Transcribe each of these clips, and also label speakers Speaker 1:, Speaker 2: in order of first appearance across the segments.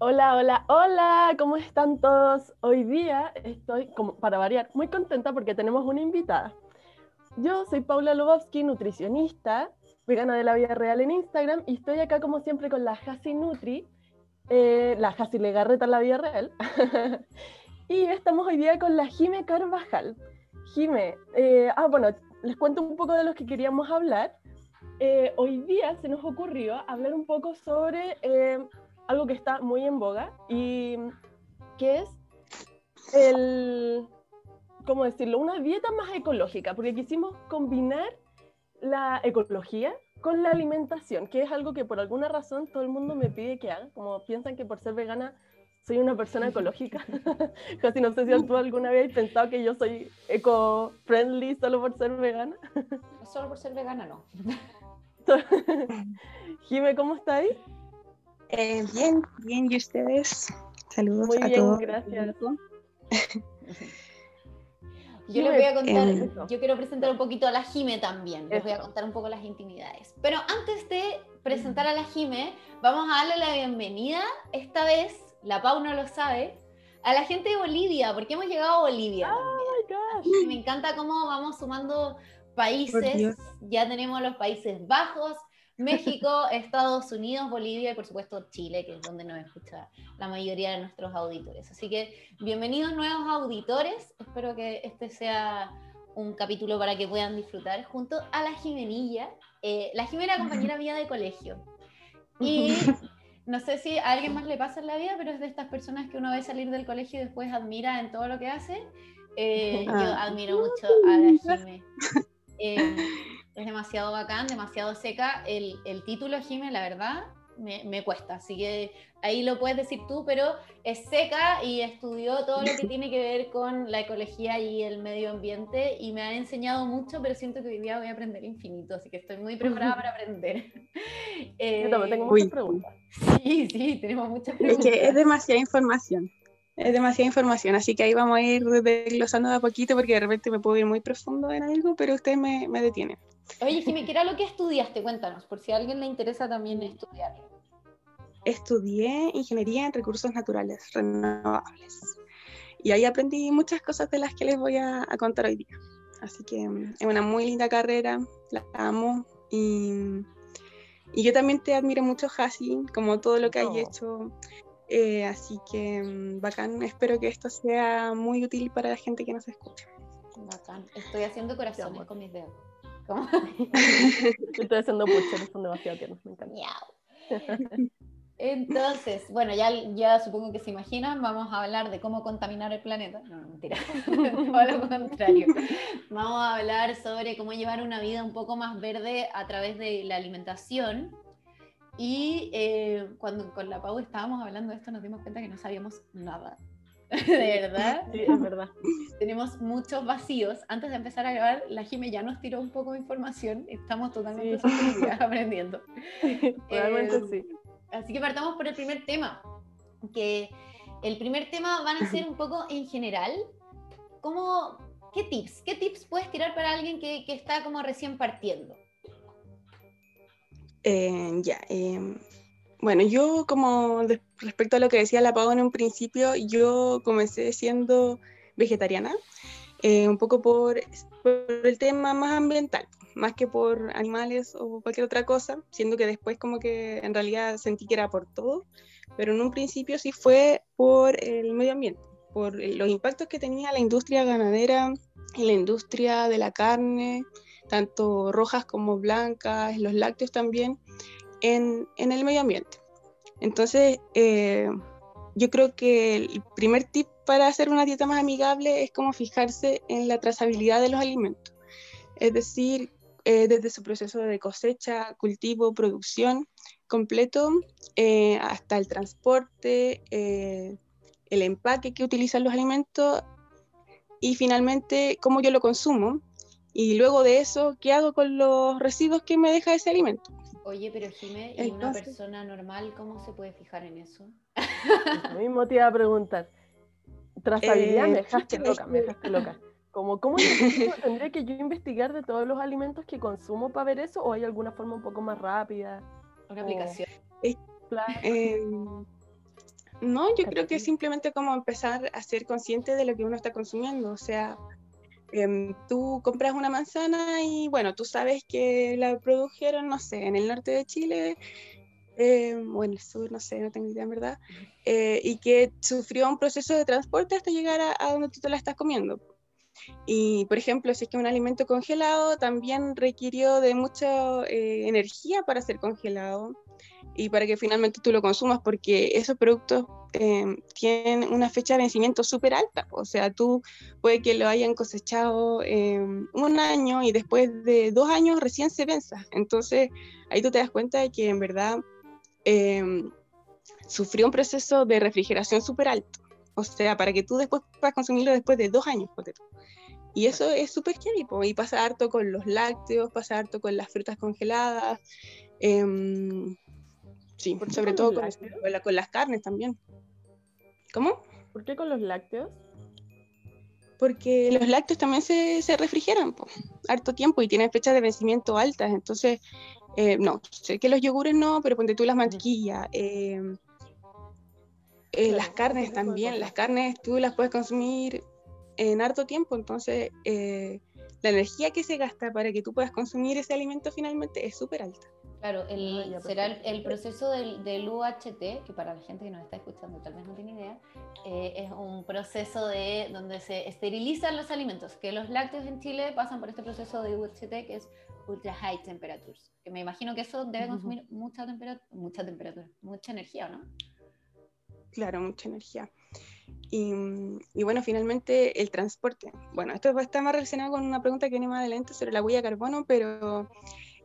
Speaker 1: Hola, hola, hola, ¿cómo están todos? Hoy día estoy, como para variar, muy contenta porque tenemos una invitada. Yo soy Paula Lobovsky, nutricionista, vegana de la vida real en Instagram, y estoy acá como siempre con la Hasi Nutri, eh, la Hasi Legarreta en la vida real. y estamos hoy día con la Jime Carvajal. Jime, eh, ah, bueno, les cuento un poco de lo que queríamos hablar. Eh, hoy día se nos ocurrió hablar un poco sobre algo que está muy en boga y que es el, ¿cómo decirlo? Una dieta más ecológica, porque quisimos combinar la ecología con la alimentación, que es algo que por alguna razón todo el mundo me pide que haga, como piensan que por ser vegana soy una persona ecológica. Casi no sé si tú alguna vez has pensado que yo soy eco-friendly solo por ser vegana.
Speaker 2: solo por ser vegana, no.
Speaker 1: Jime, ¿cómo estáis?
Speaker 3: Eh, bien, bien, ¿y ustedes? Saludos
Speaker 1: Muy
Speaker 3: a
Speaker 1: bien,
Speaker 3: todos.
Speaker 1: gracias.
Speaker 2: Yo les voy a contar, yo quiero presentar un poquito a la Jime también, les voy a contar un poco las intimidades. Pero antes de presentar a la Jime, vamos a darle la bienvenida, esta vez, la Pau no lo sabe, a la gente de Bolivia, porque hemos llegado a Bolivia.
Speaker 1: Oh
Speaker 2: Y me encanta cómo vamos sumando países, ya tenemos los Países Bajos, México, Estados Unidos, Bolivia y por supuesto Chile, que es donde nos escucha la mayoría de nuestros auditores. Así que bienvenidos nuevos auditores. Espero que este sea un capítulo para que puedan disfrutar junto a la Jimenilla. Eh, la Jimena, compañera mía de colegio. Y no sé si a alguien más le pasa en la vida, pero es de estas personas que uno ve salir del colegio y después admira en todo lo que hace. Eh, yo
Speaker 3: Ah.
Speaker 2: admiro mucho a la Jime. Eh, es demasiado bacán, demasiado seca. El, el título, Jime, la verdad, me, me cuesta. Así que ahí lo puedes decir tú, pero es seca y estudió todo lo que tiene que ver con la ecología y el medio ambiente y me ha enseñado mucho, pero siento que hoy día voy a aprender infinito, así que estoy muy preparada para aprender.
Speaker 1: Yo también tengo
Speaker 2: Eh,
Speaker 1: muchas
Speaker 3: Uy.
Speaker 1: preguntas.
Speaker 2: Sí, sí, tenemos muchas
Speaker 3: Es
Speaker 2: preguntas.
Speaker 3: que es demasiada información. Es demasiada información, así que ahí vamos a ir desglosando de a poquito porque de repente me puedo ir muy profundo en algo, pero ustedes me, me detienen.
Speaker 2: Oye, Jimmy, ¿qué era lo que estudiaste? Cuéntanos, por si a alguien le interesa también estudiarlo.
Speaker 3: Estudié ingeniería en recursos naturales renovables y ahí aprendí muchas cosas de las que les voy a, a contar hoy día. Así que mm, es una muy linda carrera, la amo y, y yo también te admiro mucho, Hasi, como todo lo que
Speaker 1: Oh.
Speaker 3: hay hecho. Eh, así que mm, bacán, espero que esto sea muy útil para la gente que nos escucha.
Speaker 2: Bacán. Estoy haciendo corazones con mis dedos. ¿Cómo?
Speaker 1: Estoy haciendo puches, son demasiado tiernos, me encanta.
Speaker 2: Entonces, bueno, ya, ya supongo que se imaginan, vamos a hablar de cómo contaminar el planeta. No, no, mentira. Todo lo contrario. Vamos a hablar sobre cómo llevar una vida un poco más verde a través de la alimentación. Y eh, cuando con la Pau estábamos hablando de esto, nos dimos cuenta que no sabíamos nada. De verdad.
Speaker 1: Sí, es verdad.
Speaker 2: tenemos muchos vacíos. Antes de empezar a grabar, la Jime ya nos tiró un poco de información. Estamos totalmente
Speaker 1: Sí.
Speaker 2: aprendiendo.
Speaker 1: Realmente
Speaker 2: Eh,
Speaker 1: sí.
Speaker 2: Así que partamos por el primer tema. Que el primer tema van a ser un poco en general. ¿Cómo, ¿Qué tips? ¿Qué tips puedes tirar para alguien que, que está como recién partiendo?
Speaker 3: Eh, ya, eh, bueno, yo como respecto a lo que decía la Pau en un principio, yo comencé siendo vegetariana, eh, un poco por, por el tema más ambiental, más que por animales o cualquier otra cosa, siendo que después como que en realidad sentí que era por todo, pero en un principio sí fue por el medio ambiente, por los impactos que tenía la industria ganadera la industria de la carne, tanto rojas como blancas, los lácteos también, en, el medio ambiente. Entonces, eh, yo creo que el primer tip para hacer una dieta más amigable es como fijarse en la trazabilidad de los alimentos. Es decir, eh, desde su proceso de cosecha, cultivo, producción completo, eh, hasta el transporte, el empaque que utilizan los alimentos y finalmente cómo yo lo consumo. Y luego de eso, ¿qué hago con los residuos que me deja ese alimento?
Speaker 2: Oye, pero Jime, ¿y una persona normal cómo se puede fijar en eso?
Speaker 1: Lo mismo te iba a preguntar. Trazabilidad,
Speaker 3: Eh,
Speaker 1: me dejaste loca, me
Speaker 3: que-
Speaker 1: dejaste loca. Como, ¿Cómo tendría que yo investigar de todos los alimentos que consumo para ver eso? ¿O hay alguna forma un poco más rápida?
Speaker 2: Una aplicación.
Speaker 3: Eh, No, yo creo que es simplemente como empezar a ser consciente de lo que uno está consumiendo. O sea, em, tú compras una manzana y bueno, tú sabes que la produjeron, no sé, en el norte de Chile em, o en el sur, no sé, no tengo idea en verdad, eh, y que sufrió un proceso de transporte hasta llegar a, donde tú te la estás comiendo. Y, por ejemplo, si es que un alimento congelado también requirió de mucha eh, energía para ser congelado y para que finalmente tú lo consumas, porque esos productos eh, tienen una fecha de vencimiento súper alta. O sea, tú puede que lo hayan cosechado eh, un año y después de dos años recién se venza. Entonces, ahí tú te das cuenta de que en verdad eh, sufrió un proceso de refrigeración súper alto. O sea, para que tú después puedas consumirlo después de dos años, Y eso es súper heavy, y pasa harto con los lácteos, pasa harto con las frutas congeladas. Sí, sobre todo con, con, las carnes también. ¿Cómo?
Speaker 1: ¿Por qué con los lácteos?
Speaker 3: Porque los lácteos también se, se refrigeran por harto tiempo y tienen fechas de vencimiento altas. Entonces, eh, no, sé que los yogures no, pero ponte tú las mantequillas. Em, eh, las carnes también, las carnes tú las puedes consumir en harto tiempo, entonces eh, la energía que se gasta para que tú puedas consumir ese alimento finalmente es súper alta.
Speaker 2: Claro, el, ah, será el, proceso del, del, UHT, que para la gente que nos está escuchando tal vez no tiene idea, eh, es un proceso de donde se esterilizan los alimentos, que los lácteos en Chile pasan por este proceso de UHT que es Ultra High Temperatures, que me imagino que eso debe consumir mucha, temperatura, mucha temperatura, mucha energía, ¿no?
Speaker 3: Claro, mucha energía. Y, y, bueno, finalmente el transporte. Bueno, esto está más relacionado con una pregunta que viene más adelante sobre la huella de carbono, pero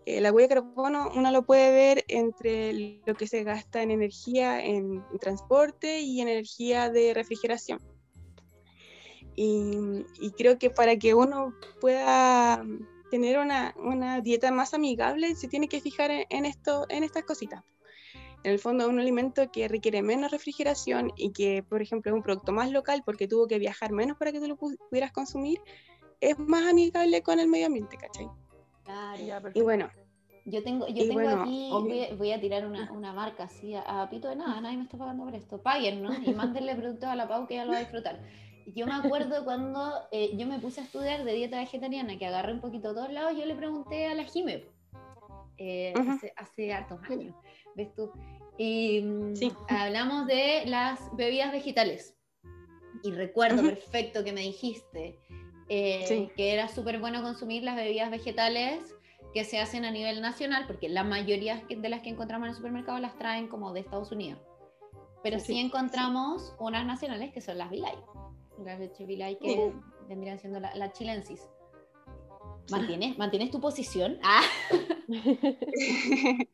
Speaker 3: eh, la huella de carbono uno lo puede ver entre lo que se gasta en energía en, transporte y en energía de refrigeración. Y, creo que para que uno pueda tener una, una, dieta más amigable, se tiene que fijar en, esto, en estas cositas. En el fondo, un alimento que requiere menos refrigeración y que, por ejemplo, es un producto más local porque tuvo que viajar menos para que tú lo pudieras consumir, es más amigable con el medio ambiente, ¿cachai? Y bueno.
Speaker 2: Yo tengo, yo tengo aquí, voy a, tirar una, una, marca así a, pito de nada, nadie me está pagando por esto. Paguen, ¿no? Y mándenle productos a la Pau que ella lo va a disfrutar. Yo me acuerdo cuando eh, yo me puse a estudiar de dieta vegetariana, que agarré un poquito a todos lados, yo le pregunté a la Jime, eh, hace, hace, hartos años, ¿ves tú? Y mm, sí. hablamos de las bebidas vegetales. Y recuerdo perfecto que me dijiste eh, que era súper bueno consumir las bebidas vegetales que se hacen a nivel nacional, porque la mayoría de las que encontramos en el supermercado las traen como de Estados Unidos. Pero sí, encontramos unas nacionales que son las Vilay. Las leche Vilay que vendrían siendo la, la chilensis. ¿Mantienes, ¿Mantienes tu posición? Ah.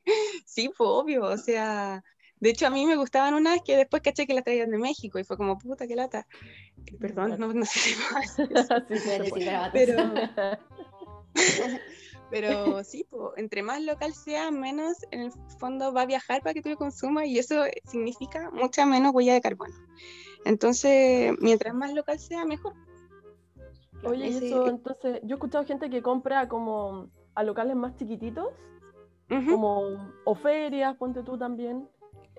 Speaker 3: sí, fue obvio. O sea, de hecho, a mí me gustaban unas que después caché que las traían de México y fue como, puta, qué lata. Perdón, no, no sé si más. pero, pero sí, entre más local sea, menos en el fondo va a viajar para que tú lo consumas y eso significa mucha menos huella de carbono. Entonces, mientras más local sea, mejor.
Speaker 1: Oye, eso, entonces, yo he escuchado gente que compra como a locales más chiquititos, como o ferias, ponte tú también,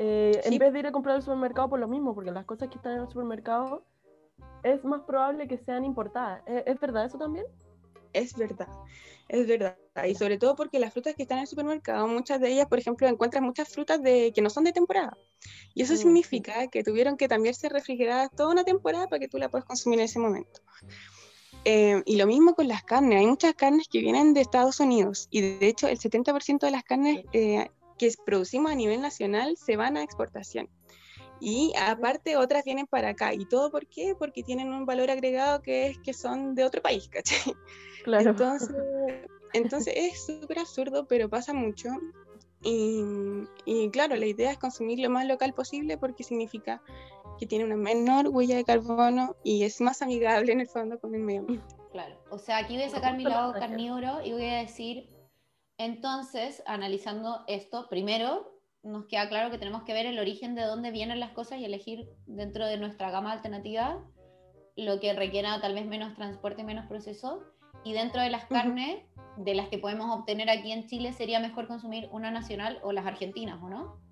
Speaker 1: eh, en vez de ir a comprar al supermercado por lo mismo, porque las cosas que están en el supermercado es más probable que sean importadas. ¿Es, verdad eso también?
Speaker 3: Es verdad, es verdad. Y sobre todo porque las frutas que están en el supermercado, muchas de ellas, por ejemplo, encuentran muchas frutas de, que no son de temporada. Y eso mm, significa que tuvieron que también ser refrigeradas toda una temporada para que tú la puedas consumir en ese momento. Eh, y lo mismo con las carnes. Hay muchas carnes que vienen de Estados Unidos y de hecho el 70% de las carnes eh, que producimos a nivel nacional se van a exportación. Y aparte otras vienen para acá. ¿Y todo por qué? Porque tienen un valor agregado que es que son de otro país, ¿cachai? Claro. Entonces, entonces es súper absurdo, pero pasa mucho. Y, y, claro, la idea es consumir lo más local posible porque significa que tiene una menor huella de carbono y es más amigable en el fondo con el medio ambiente.
Speaker 2: Claro, o sea, aquí voy a sacar mi lado carnívoro y voy a decir entonces, analizando esto, primero nos queda claro que tenemos que ver el origen de dónde vienen las cosas y elegir dentro de nuestra gama alternativa lo que requiera tal vez menos transporte y menos proceso. Y dentro de las carnes, de las que podemos obtener aquí en Chile, sería mejor consumir una nacional o las argentinas, ¿o no?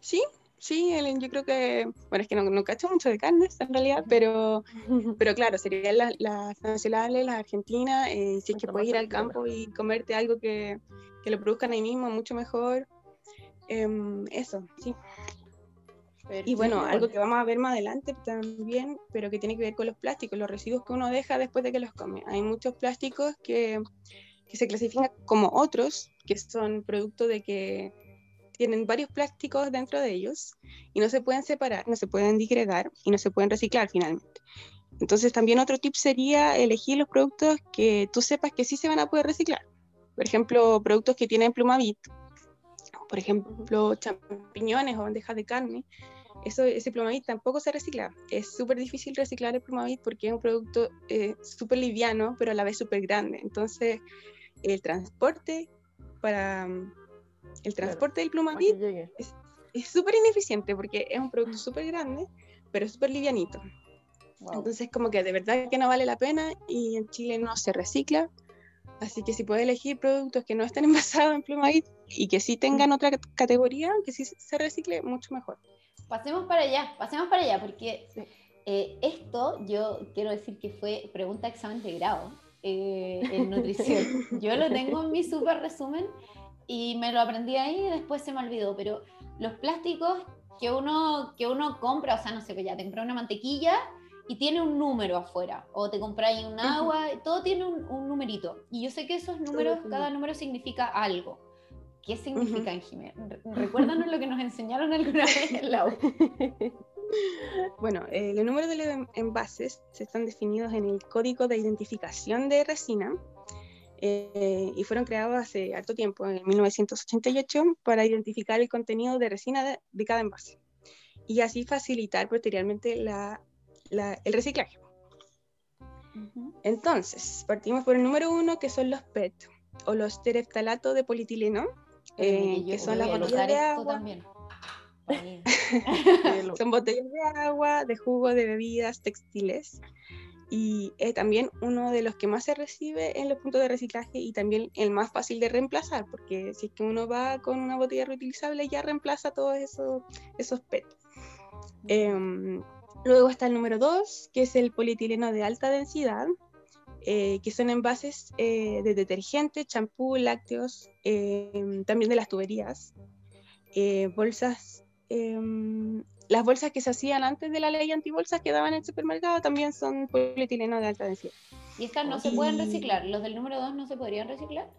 Speaker 3: Sí, Sí, yo creo que, bueno, es que no, no cacho mucho de carnes en realidad, pero, pero claro, serían las, las nacionales, las argentinas, eh, si es que puedes ir al campo y comerte algo que, que lo produzcan ahí mismo, mucho mejor. Em, eso, sí. Y bueno, algo que vamos a ver más adelante también, pero que tiene que ver con los plásticos, los residuos que uno deja después de que los come. Hay muchos plásticos que, que se clasifican como otros, que son producto de que tienen varios plásticos dentro de ellos y no se pueden separar, no se pueden digregar y no se pueden reciclar finalmente. Entonces también otro tip sería elegir los productos que tú sepas que sí se van a poder reciclar. Por ejemplo, productos que tienen plumavit, por ejemplo, champiñones o bandejas de carne. Eso, ese plumavit tampoco se recicla. Es súper difícil reciclar el plumavit porque es un producto eh, súper liviano, pero a la vez súper grande. Entonces, el transporte para el transporte del plumavit es súper ineficiente porque es un producto súper grande, pero súper livianito. Entonces, como que de verdad que no vale la pena y en Chile no se recicla. Así que si puedes elegir productos que no estén envasados en plumavit y que sí tengan mm. otra categoría, que sí se recicle, mucho mejor.
Speaker 2: Pasemos para allá, pasemos para allá, porque eh, esto yo quiero decir que fue pregunta examen de grado eh, en nutrición. yo lo tengo en mi super resumen y me lo aprendí ahí y después se me olvidó, pero los plásticos que uno, que uno compra, o sea, no sé, pues ya te compré una mantequilla y tiene un número afuera, o te compras un agua, todo tiene un, numerito. Y yo sé que esos números, cada número significa algo. ¿Qué significa, uh Recuérdanos lo que nos enseñaron alguna vez en la
Speaker 3: Bueno, eh, los números de los envases se están definidos en el Código de Identificación de Resina, eh, y fueron creados hace harto tiempo, en 1988, para identificar el contenido de resina de, cada envase y así facilitar posteriormente la, el reciclaje. Entonces, partimos por el número uno, que son los PET, o los tereftalatos de polietileno, eh, que son las botellas de agua. son botellas de agua, de jugo, de bebidas, textiles, y es también uno de los que más se recibe en los puntos de reciclaje y también el más fácil de reemplazar, porque si es que uno va con una botella reutilizable ya reemplaza todos esos, esos PET. Em, luego está el número 2, que es el polietileno de alta densidad, eh, que son envases eh, de detergente, champú, lácteos, em, también de las tuberías, eh, bolsas em, las bolsas que se hacían antes de la ley antibolsas que daban en el supermercado también son polietileno de alta densidad.
Speaker 2: ¿Y estas no se pueden reciclar? ¿Los del número 2 no se podrían reciclar?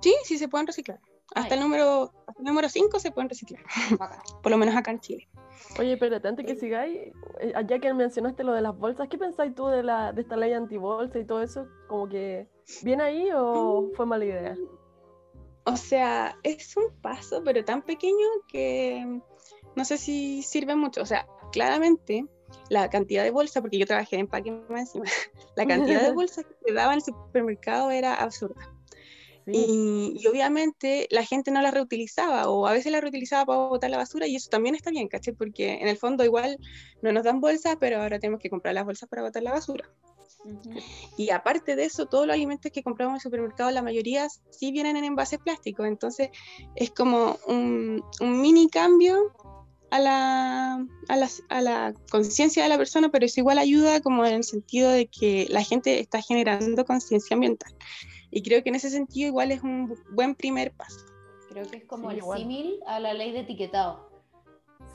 Speaker 3: Sí, sí se pueden reciclar. Hasta el número hasta el número 5 se pueden reciclar. Por lo menos acá en Chile.
Speaker 1: Oye, espérate, antes que sigáis, eh, ya que mencionaste lo de las bolsas, ¿qué pensáis tú de, la, de esta ley antibolsa y todo eso? ¿Como que viene ahí o mm. fue mala idea?
Speaker 3: O sea, es un paso, pero tan pequeño que no sé si sirve mucho. O sea, claramente la cantidad de bolsas, porque yo trabajé en empaque encima, la cantidad de bolsas que te daba en el supermercado era absurda. Y, obviamente la gente no la reutilizaba o a veces la reutilizaba para botar la basura y eso también está bien, ¿caché? Porque en el fondo igual no nos dan bolsas, pero ahora tenemos que comprar las bolsas para botar la basura. Y aparte de eso, todos los alimentos que compramos en el supermercado, la mayoría sí vienen en envases plásticos, entonces es como un, un mini cambio a la, a la, a la conciencia de la persona, pero es igual ayuda como en el sentido de que la gente está generando conciencia ambiental. Y creo que en ese sentido igual es un buen primer paso.
Speaker 2: Creo que es como el símil a la ley de etiquetado.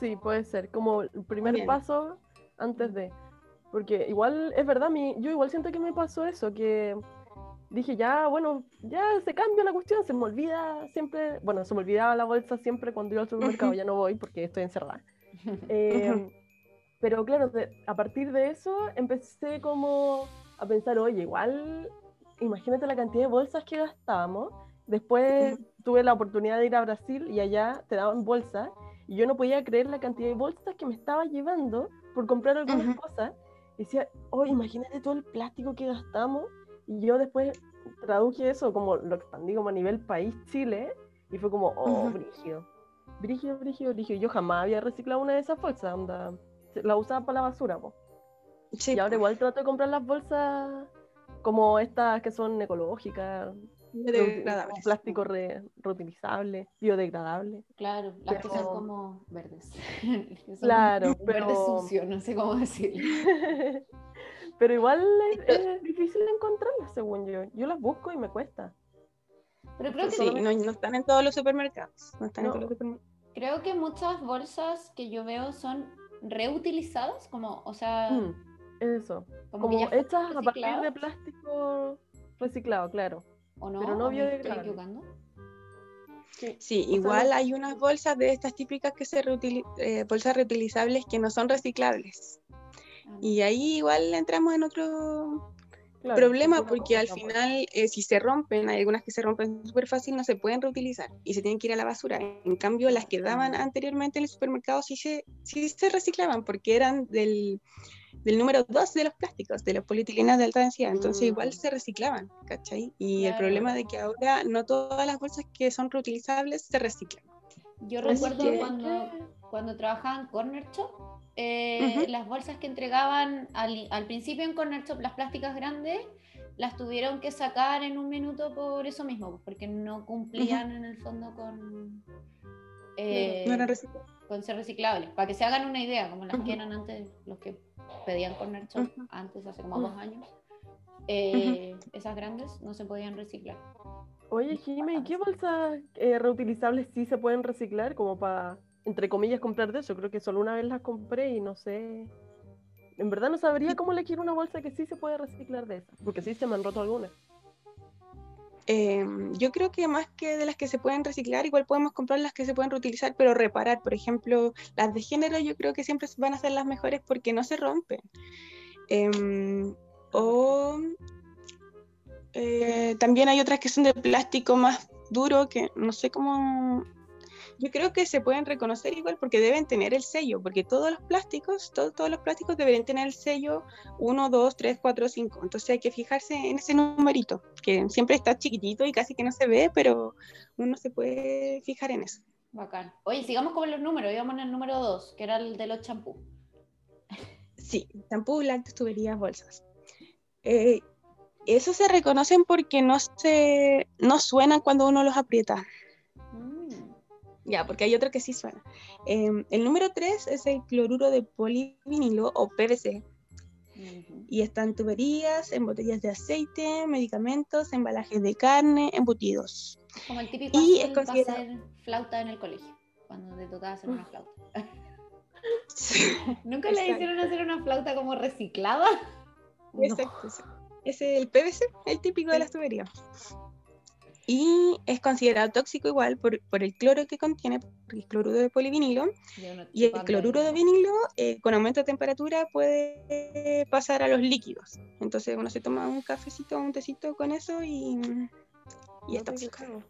Speaker 1: Sí, puede ser, como el primer paso antes de... Porque igual, es verdad, mi, yo igual siento que me pasó eso, que dije, ya, bueno, ya se cambia la cuestión, se me olvida siempre, bueno, se me olvidaba la bolsa siempre cuando iba al supermercado, ya no voy porque estoy encerrada. Em, pero claro, a partir de eso empecé como a pensar, oye, igual, imagínate la cantidad de bolsas que gastábamos. Después tuve la oportunidad de ir a Brasil y allá te daban bolsas y yo no podía creer la cantidad de bolsas que me estaba llevando por comprar algunas cosas. Y decía, oye, imagínate todo el plástico que gastamos y yo después traduje eso, como lo expandí como a nivel país Chile, y fue como, oh, brígido. Brígido, brígido, brígido. Yo jamás había reciclado una de esas bolsas, onda. La usaba para la basura, po. Sí, y ahora igual trato de comprar las bolsas como estas que son ecológicas.
Speaker 3: Biodegradables.
Speaker 1: Plástico re- reutilizable, biodegradable.
Speaker 2: Claro, las que son
Speaker 1: Pero-
Speaker 2: como verdes. Son
Speaker 1: Claro,
Speaker 2: un Verde
Speaker 1: pero-
Speaker 2: sucio, no sé cómo decirlo.
Speaker 1: Pero igual es, es difícil encontrarlas, según yo. Yo las busco y me cuesta.
Speaker 2: Pero creo que
Speaker 3: Sí, no, no están en todos los supermercados. No están
Speaker 1: No.
Speaker 3: en todos los supermercados.
Speaker 2: Creo que muchas bolsas que yo veo son reutilizadas, como, o sea,
Speaker 1: Mm, eso.
Speaker 2: como,
Speaker 1: Como hechas a partir de plástico reciclado, claro.
Speaker 2: ¿o no?
Speaker 1: pero no
Speaker 2: ¿O me estoy
Speaker 1: biodegradable.
Speaker 2: equivocando?
Speaker 1: Sí.
Speaker 3: Sí, igual hay unas bolsas de estas típicas que se reutili- eh, bolsas reutilizables que no son reciclables. Y ahí igual entramos en otro
Speaker 1: claro,
Speaker 3: problema porque al final eh, si se rompen, hay algunas que se rompen súper fácil, no se pueden reutilizar y se tienen que ir a la basura. En cambio, las que daban anteriormente en el supermercado sí se, sí se reciclaban porque eran del, del número 2 de los plásticos, de los polietilinas de alta densidad. Entonces
Speaker 1: Mm.
Speaker 3: igual se reciclaban, ¿cachai? Y el
Speaker 2: Claro.
Speaker 3: problema de que ahora no todas las bolsas que son reutilizables se reciclan.
Speaker 2: Yo recuerdo
Speaker 1: que-
Speaker 2: cuando, cuando trabajaba en Corner Shop, eh, las bolsas que entregaban al, al principio en Corner Shop, las plásticas grandes, las tuvieron que sacar en un minuto por eso mismo, pues, porque no cumplían en el fondo con, eh,
Speaker 3: No eran reciclables.
Speaker 2: con ser reciclables. Para que se hagan una idea, como las que eran antes, los que pedían Corner Shop
Speaker 3: Ujú.
Speaker 2: antes, hace como dos años, eh, esas grandes no se podían reciclar.
Speaker 1: Oye, Jimmy, ¿y qué bolsas reutilizables sí se pueden reciclar? Como para, entre comillas, comprar de eso. Creo que solo una vez las compré y no sé. En verdad no sabría cómo elegir una bolsa que sí se puede reciclar de esas. Porque sí se me han roto algunas.
Speaker 3: Eh, yo creo que más que de las que se pueden reciclar, igual podemos comprar las que se pueden reutilizar, pero reparar. Por ejemplo, las de género yo creo que siempre van a ser las mejores porque no se rompen. Em, o eh, también hay otras que son de plástico más duro que no sé cómo... Yo creo que se pueden reconocer igual porque deben tener el sello, porque todos los plásticos, todo- todos los plásticos deberían tener el sello 1, 2, 3, 4, 5. Entonces hay que fijarse en ese numerito, que siempre está chiquitito y casi que no se ve, pero uno se puede fijar en eso.
Speaker 2: Bacán. Oye, sigamos con los números, íbamos en el número 2, que era el de los champús.
Speaker 3: Sí, champú, lácteos, tuberías, bolsas. Eh, esos se reconocen porque no, se, no suenan cuando uno los aprieta. Ya, porque hay otro que sí suena. Eh, el número 3 es el cloruro de polivinilo o PVC. Y están tuberías, en botellas de aceite, medicamentos, embalajes de carne, embutidos.
Speaker 2: Como el típico
Speaker 3: Y es considerado-
Speaker 2: hacer flauta en el colegio, cuando te tocaba hacer una flauta. ¿Nunca le hicieron hacer una flauta como reciclada?
Speaker 3: Exacto. sí. Ese es el PVC, el típico de las tuberías. Y es considerado tóxico igual por, por el cloro que contiene, porque es cloruro de polivinilo. Y el cloruro de vinilo, eh, con aumento de temperatura, puede pasar a los líquidos. Entonces uno se toma un cafecito o un tecito con eso y, y es
Speaker 1: No te
Speaker 3: tóxico.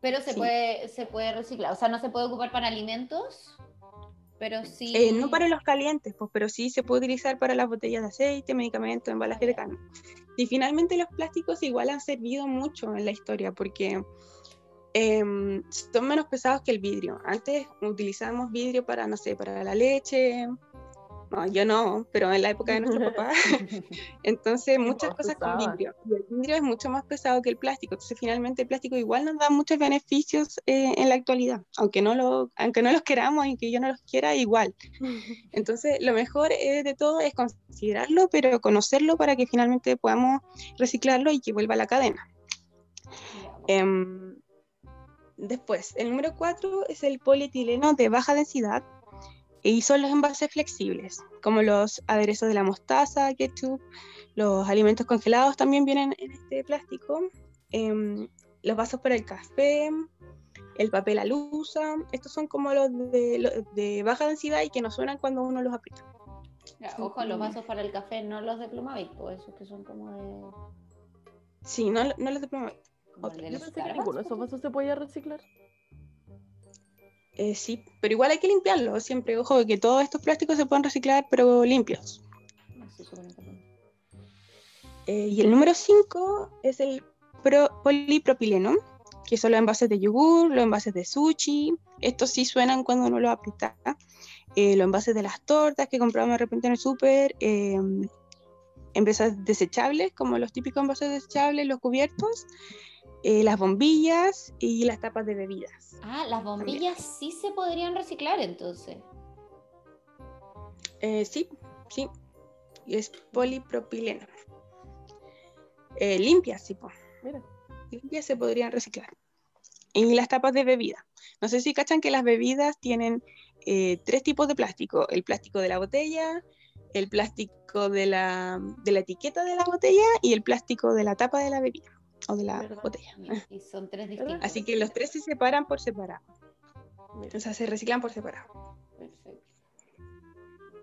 Speaker 2: Pero se,
Speaker 3: Sí.
Speaker 2: puede, se puede reciclar, o sea, no se puede ocupar para alimentos, pero sí...
Speaker 3: Eh, no para los calientes, pues, pero sí se puede utilizar para las botellas de aceite, medicamentos, embalajes de carne. Y finalmente los plásticos igual han servido mucho en la historia porque em, son menos pesados que el vidrio. Antes utilizábamos vidrio para, no sé, para la leche. No, yo no, pero en la época de nuestro papá. Entonces, muchas
Speaker 1: más
Speaker 3: cosas con vidrio. Y el vidrio es mucho más pesado que el plástico. Entonces, finalmente, el plástico igual nos da muchos beneficios eh, en la actualidad. Aunque no, lo, aunque no los queramos y que yo no los quiera, igual. Entonces, lo mejor eh, de todo es considerarlo, pero conocerlo para que finalmente podamos reciclarlo y que vuelva a la cadena. Em, después, el número 4 es el polietileno de baja densidad y son los envases flexibles, como los aderezos de la mostaza, ketchup, los alimentos congelados también vienen en este plástico, em, los vasos para el café, el papel alusa, estos son como los de, los de baja densidad y que no suenan cuando uno los aprieta.
Speaker 2: Ya, ojo, los vasos para el café, no los de Plumavit, o esos que son como de...
Speaker 3: Sí, no, no los de Plumavit.
Speaker 1: Yo pensé que ninguno de esos vasos se podía reciclar.
Speaker 3: Eh, sí, pero igual hay que limpiarlo siempre. Ojo, que todos estos plásticos se pueden reciclar, pero limpios. Eh, y el número 5 es el pro- polipropileno, que son los envases de yogur, los envases de sushi. Estos sí suenan cuando uno los aprieta. Eh, los envases de las tortas que compramos de repente en el súper. eh, envases desechables, como los típicos envases desechables, los cubiertos. Eh, las bombillas y las tapas de bebidas.
Speaker 2: Ah, las bombillas sí se podrían reciclar entonces.
Speaker 3: Eh, sí, sí. Y es polipropileno. Eh, limpias, sí, po.
Speaker 1: Mira.
Speaker 3: Limpias se podrían reciclar. Y las tapas de bebida. No sé si cachan que las bebidas tienen eh, tres tipos de plástico. El plástico de la botella, el plástico de la, de la etiqueta de la botella y el plástico de la tapa de la bebida o de la
Speaker 1: ¿Verdad?
Speaker 3: botella.
Speaker 2: Y son tres distintos.
Speaker 3: Así que los tres se separan por separado.
Speaker 1: Mira.
Speaker 3: O sea, se reciclan por separado.
Speaker 2: Perfecto.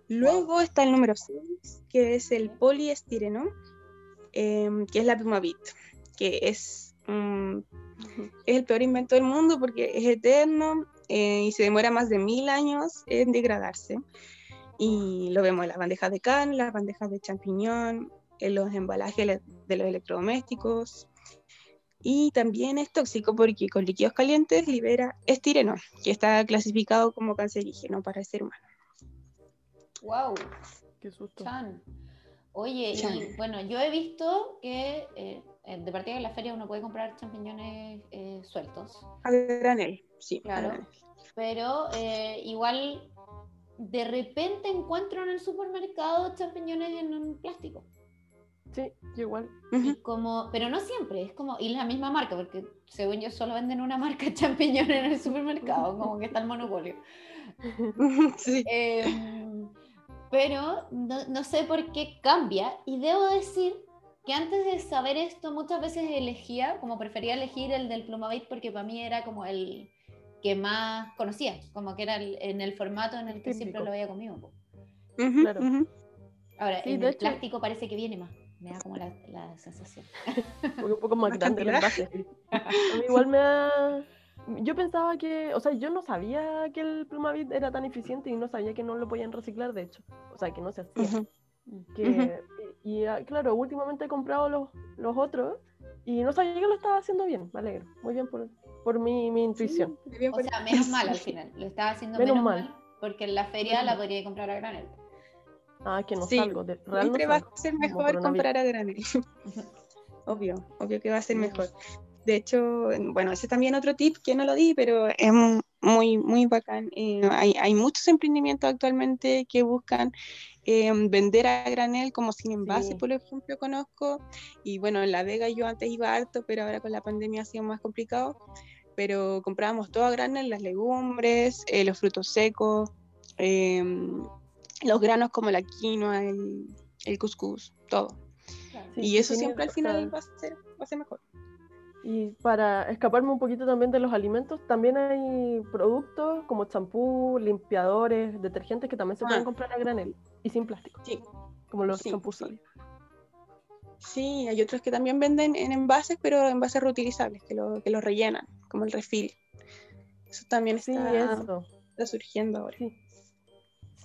Speaker 3: Luego está el número 6, que es el poliestireno, em, que es la Plumavit, que es, mm, es el peor invento del mundo porque es eterno eh, y se demora más de mil años en degradarse. Y lo vemos en las bandejas de carne, las bandejas de champiñón, en los embalajes de los electrodomésticos. Y también es tóxico porque con líquidos calientes libera estireno, que está clasificado como cancerígeno para el ser humano.
Speaker 2: Wow,
Speaker 1: Qué susto.
Speaker 2: Chan. Oye, y bueno, yo he visto que eh, eh, de partida en la feria uno puede comprar champiñones eh, sueltos,
Speaker 3: A granel, sí.
Speaker 2: Claro.
Speaker 3: granel.
Speaker 2: pero eh, igual de repente encuentro en el supermercado champiñones en un plástico.
Speaker 1: Sí, yo igual.
Speaker 2: Y como, pero no siempre, es como, y la misma marca, porque según yo solo venden una marca de champiñones en el supermercado, como que está el monopolio.
Speaker 3: Sí.
Speaker 2: Em, pero no, no sé por qué cambia. Y debo decir que antes de saber esto, muchas veces elegía, como prefería elegir el del Plumavit, porque para mí era como el que más conocía, como que era el- en el formato en el que siempre lo había comido. po.
Speaker 3: Ujú,
Speaker 1: Claro.
Speaker 2: Ahora,
Speaker 1: Sí,
Speaker 2: en
Speaker 1: de
Speaker 2: el
Speaker 1: hecho-
Speaker 2: plástico parece que viene más. Me da como la, la sensación.
Speaker 1: Porque un poco más grande el envase. Igual me da... Yo pensaba que, o sea, yo no sabía que el Plumavit era tan eficiente y no sabía que no lo podían reciclar, de hecho. O sea, que no se hacía.
Speaker 3: Ujú.
Speaker 1: Que, y, y, ah, claro, últimamente he comprado los, los otros y no sabía que lo estaba haciendo bien. Me alegro. Muy bien por, por mi, mi intuición.
Speaker 3: Sí, bien
Speaker 2: O
Speaker 3: por-
Speaker 2: sea, menos mal al final. Lo estaba haciendo
Speaker 1: Menos
Speaker 2: menos,
Speaker 1: mal.
Speaker 2: mal. porque en la feria la podría comprar a granel.
Speaker 1: Ah, que no
Speaker 3: Sí,
Speaker 1: salgo. De, no
Speaker 3: Siempre va a ser mejor comprar a granel. obvio, obvio que va a ser mejor. De hecho, bueno, ese también otro tip que no lo di, pero es mu- muy, muy bacán. Eh, hay, hay muchos emprendimientos actualmente que buscan eh, vender a granel como sin envase,
Speaker 1: Sí.
Speaker 3: por ejemplo, conozco. Y bueno, en La Vega yo antes iba harto, pero ahora con la pandemia ha sido más complicado. Pero comprábamos todo a granel, las legumbres, eh, los frutos secos, em, los granos como la quinoa, el, el cuscús, todo.
Speaker 1: Sí,
Speaker 3: y eso siempre al final va a ser, va a ser mejor.
Speaker 1: Y para escaparme un poquito también de los alimentos, también hay productos como champú, limpiadores, detergentes que también se pueden
Speaker 3: Ah.
Speaker 1: comprar a granel y sin plástico,
Speaker 3: Sí,
Speaker 1: como los
Speaker 3: Sí,
Speaker 1: champús
Speaker 3: sí. sí, hay otros que también venden en envases, pero envases reutilizables, que lo, que los rellenan, como el refil. Eso también
Speaker 1: Sí,
Speaker 3: está,
Speaker 1: eso.
Speaker 3: está surgiendo ahora.
Speaker 1: Sí.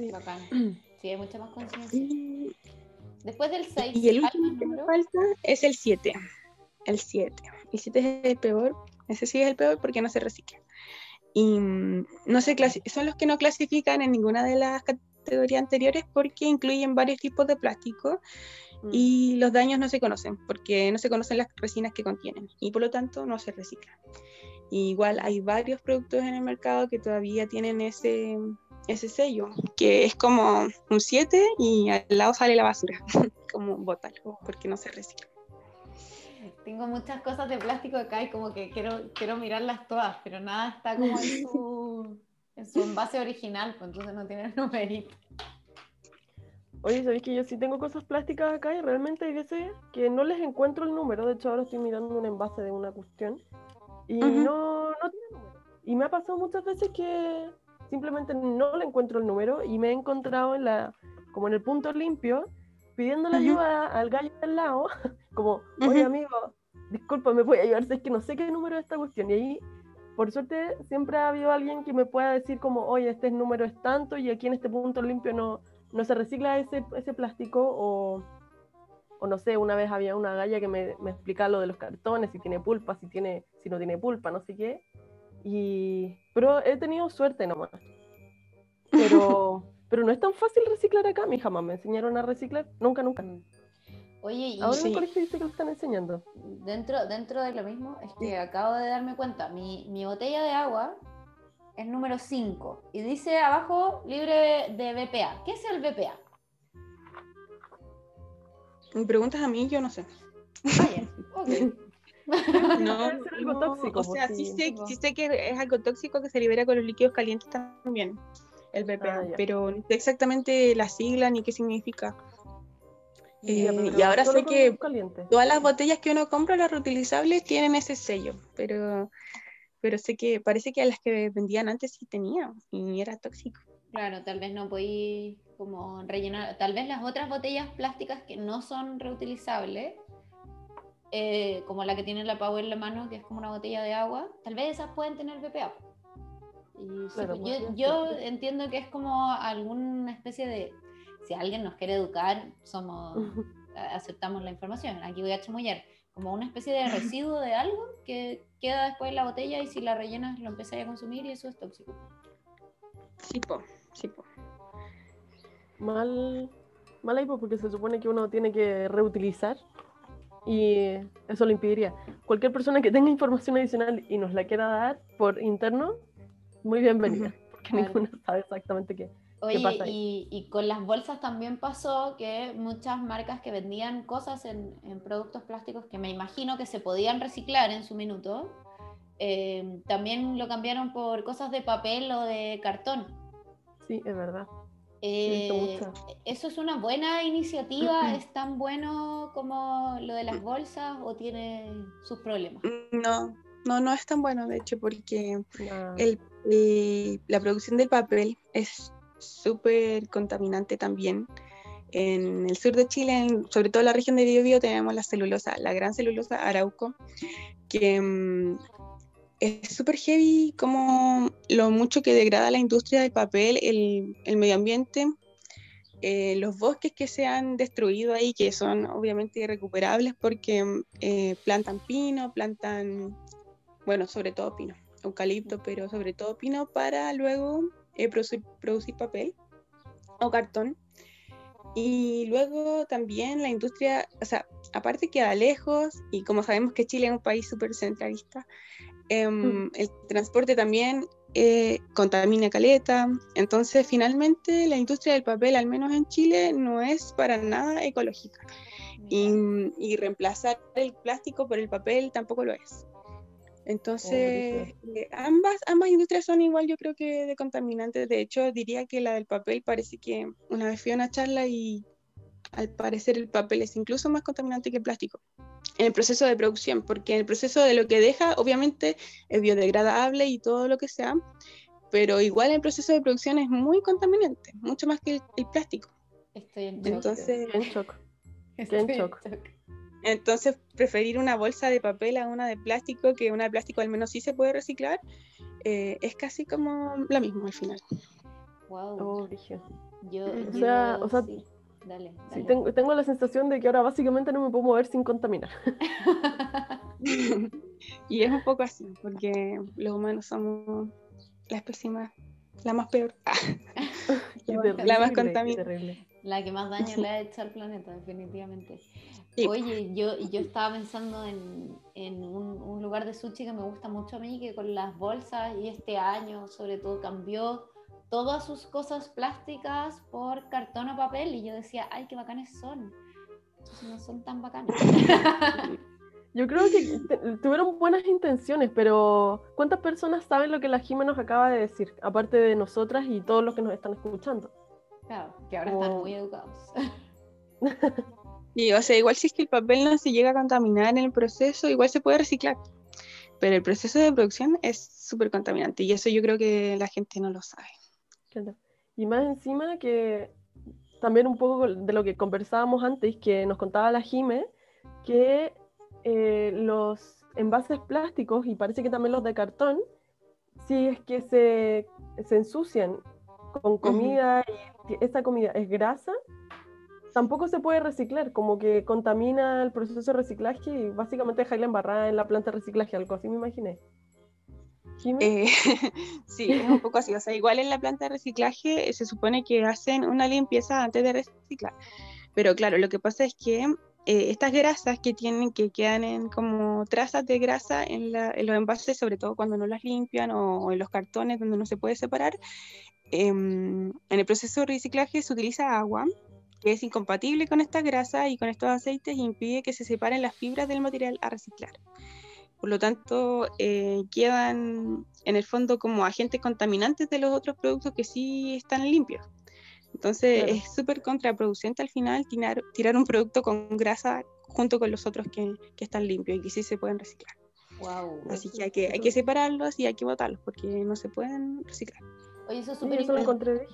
Speaker 1: Sí.
Speaker 2: Bacán. Sí, hay mucha más conciencia. Después del 6,
Speaker 3: y el
Speaker 2: ¿hay
Speaker 3: último que me falta es el 7. El 7. El 7 es el peor. Ese sí es el peor porque no se recicla. Y mm, no se son los que no clasifican en ninguna de las categorías anteriores porque incluyen varios tipos de plástico
Speaker 1: Mm.
Speaker 3: y los daños no se conocen porque no se conocen las resinas que contienen y por lo tanto no se reciclan. Y igual hay varios productos en el mercado que todavía tienen ese, ese sello, que es como un 7 y al lado sale la basura, como bótalo, porque no se recicla.
Speaker 2: Tengo muchas cosas de plástico acá y como que quiero, quiero mirarlas todas, pero nada está como en su, en su envase original, pues entonces no tiene el numerito.
Speaker 1: Oye, ¿sabéis que yo sí tengo cosas plásticas acá y realmente hay veces que no les encuentro el número? De hecho, ahora estoy mirando un envase de una cuestión y
Speaker 3: Ujú.
Speaker 1: no, no tiene número. Y me ha pasado muchas veces que simplemente no le encuentro el número y me he encontrado en la, como en el punto limpio pidiéndole
Speaker 3: Ujú.
Speaker 1: ayuda al gallo del lado, como, oye amigo, disculpa, ¿me puede ayudar? Si es que no sé qué número es esta cuestión. Y ahí, por suerte, siempre ha habido alguien que me pueda decir como, oye, este número es tanto y aquí en este punto limpio no, no se recicla ese, ese plástico o, o no sé, una vez había una galla que me, me explicaba lo de los cartones, si tiene pulpa, si, tiene, si no tiene pulpa, no sé qué. Y, pero he tenido suerte nomás. Pero, pero no es tan fácil reciclar acá, a mí jamás me enseñaron a reciclar, nunca, nunca.
Speaker 2: Oye, y
Speaker 1: Ahora en el colegio dice que lo están enseñando.
Speaker 2: dentro, dentro de lo mismo, es que acabo de darme cuenta, mi, mi botella de agua es número 5 y dice abajo libre de BPA. ¿Qué es el BPA?
Speaker 3: Me preguntas a mí, yo no sé.
Speaker 2: Vaya, ok.
Speaker 3: No,
Speaker 1: ser algo
Speaker 3: no,
Speaker 1: tóxico,
Speaker 3: O sea,
Speaker 1: pues,
Speaker 3: sí
Speaker 1: sí.
Speaker 3: sé, sí sé que es algo tóxico que se libera con los líquidos calientes también, el BPA,
Speaker 1: Ah, ya.
Speaker 3: pero no sé exactamente la sigla ni qué significa. Eh,
Speaker 1: Ya,
Speaker 3: y ahora
Speaker 1: solo
Speaker 3: sé que todas las botellas que uno compra, las reutilizables, tienen ese sello, pero, pero sé que parece que a las que vendían antes sí tenía y era tóxico.
Speaker 2: Claro, tal vez no podéis como rellenar, tal vez las otras botellas plásticas que no son reutilizables, eh, como la que tiene la Pau en la mano, que es como una botella de agua, tal vez esas pueden tener BPA. Y sí,
Speaker 1: Claro,
Speaker 2: pues, yo, yo entiendo que es como alguna especie de, si alguien nos quiere educar, somos a- aceptamos la información. Aquí voy a chamullar. Como una especie de residuo de algo que queda después en la botella y si la rellenas lo empezáis a consumir y eso es tóxico.
Speaker 3: Sí, po, sí, po.
Speaker 1: Mal, mal ahí, pues, porque se supone que uno tiene que reutilizar y eso lo impediría. Cualquier persona que tenga información adicional y nos la quiera dar por interno, muy bienvenida, porque
Speaker 2: Claro.
Speaker 1: ninguno sabe exactamente qué.
Speaker 2: Oye,
Speaker 1: pasa
Speaker 2: y, y con las bolsas también pasó que muchas marcas que vendían cosas en, en productos plásticos que me imagino que se podían reciclar en su minuto, eh, también lo cambiaron por cosas de papel o de cartón.
Speaker 1: Sí, es verdad.
Speaker 2: Eh,
Speaker 1: mucho.
Speaker 2: ¿Eso es una buena iniciativa? ¿Es tan bueno como lo de las bolsas o tiene sus problemas?
Speaker 3: No, no, no es tan bueno, de hecho, porque
Speaker 1: Nada.
Speaker 3: el, eh, la producción del papel es súper contaminante también. En el sur de Chile, en- sobre todo en la región de Biobío, tenemos la celulosa, la gran celulosa Arauco, que mm, es súper heavy como lo mucho que degrada la industria del papel, el, el medio ambiente, eh, los bosques que se han destruido ahí, que son obviamente irrecuperables porque mm, eh, plantan pino, plantan, bueno, sobre todo pino, eucalipto, pero sobre todo pino para luego eh, producir, producir papel o cartón. Y luego también la industria, o sea, aparte queda lejos y como sabemos que Chile es un país súper centralista, em,
Speaker 1: Mm.
Speaker 3: el transporte también eh, contamina caleta. Entonces, finalmente, la industria del papel, al menos en Chile, no es para nada ecológica. Y, y reemplazar el plástico por el papel tampoco lo es. Entonces, eh, ambas, ambas industrias son igual, yo creo que de contaminantes. De hecho, diría que la del papel parece que una vez fui a una charla y al parecer el papel es incluso más contaminante que el plástico en el proceso de producción, porque en el proceso de lo que deja, obviamente es biodegradable y todo lo que sea, pero igual el proceso de producción es muy contaminante, mucho más que el, el plástico.
Speaker 2: Estoy en shock.
Speaker 3: Entonces,
Speaker 1: en shock.
Speaker 2: Estoy
Speaker 1: en shock.
Speaker 3: entonces preferir una bolsa de papel a una de plástico, que una de plástico al menos sí se puede reciclar, eh, es casi como lo mismo al final.
Speaker 2: Wow.
Speaker 1: Oh.
Speaker 2: Yo,
Speaker 3: O
Speaker 2: yo-
Speaker 1: sea- o sea,
Speaker 2: sí. Dale,
Speaker 1: Sí,
Speaker 2: dale.
Speaker 1: tengo, tengo la sensación de que ahora básicamente no me puedo mover sin contaminar.
Speaker 3: y es un poco así, porque los humanos somos la especie más, la más peor. La-
Speaker 1: terrible,
Speaker 3: la más
Speaker 1: terrible.
Speaker 2: La que más daño le ha hecho al planeta, definitivamente.
Speaker 3: Sí.
Speaker 2: Oye, yo, yo estaba pensando en, en un, un lugar de sushi que me gusta mucho a mí, que con las bolsas y este año sobre todo cambió todas sus cosas plásticas por cartón o papel y yo decía, ay, qué bacanes son. Entonces no son tan bacanes.
Speaker 1: Yo creo que tuvieron buenas intenciones, pero ¿cuántas personas saben lo que la Jime nos acaba de decir? Aparte de nosotras y todos los que nos están escuchando.
Speaker 2: Claro, que ahora están muy educados.
Speaker 3: Y, o sea, igual si es que el papel no se llega a contaminar en el proceso, igual se puede reciclar. Pero el proceso de producción es súper contaminante y eso yo creo que la gente no lo sabe.
Speaker 1: Claro. Y más encima que también un poco de lo que conversábamos antes, que nos contaba la Jime, que eh, los envases plásticos y parece que también los de cartón, si es que se, se ensucian con comida y esa comida es grasa, tampoco se puede reciclar, como que contamina el proceso de reciclaje y básicamente dejarla embarrada en la planta de reciclaje, algo así me imaginé.
Speaker 3: Eh, sí, es un poco así. O sea, igual en la planta de reciclaje eh, se supone que hacen una limpieza antes de reciclar. Pero claro, lo que pasa es que eh, estas grasas que tienen, que quedan en como trazas de grasa en, los envases, sobre todo cuando no las limpian o, en los cartones donde no se puede separar, em, en el proceso de reciclaje se utiliza agua que es incompatible con esta grasa y con estos aceites impide que se separen las fibras del material a reciclar. Por lo tanto, eh, quedan en el fondo como agentes contaminantes de los otros productos que sí están limpios. Entonces es súper contraproducente al final tirar, tirar, un producto con grasa junto con los otros que, que están limpios y que sí se pueden reciclar.
Speaker 2: Wow,
Speaker 3: Así que hay, que hay que separarlos y hay que botarlos porque no se pueden reciclar.
Speaker 2: Oye, eso es súper importante.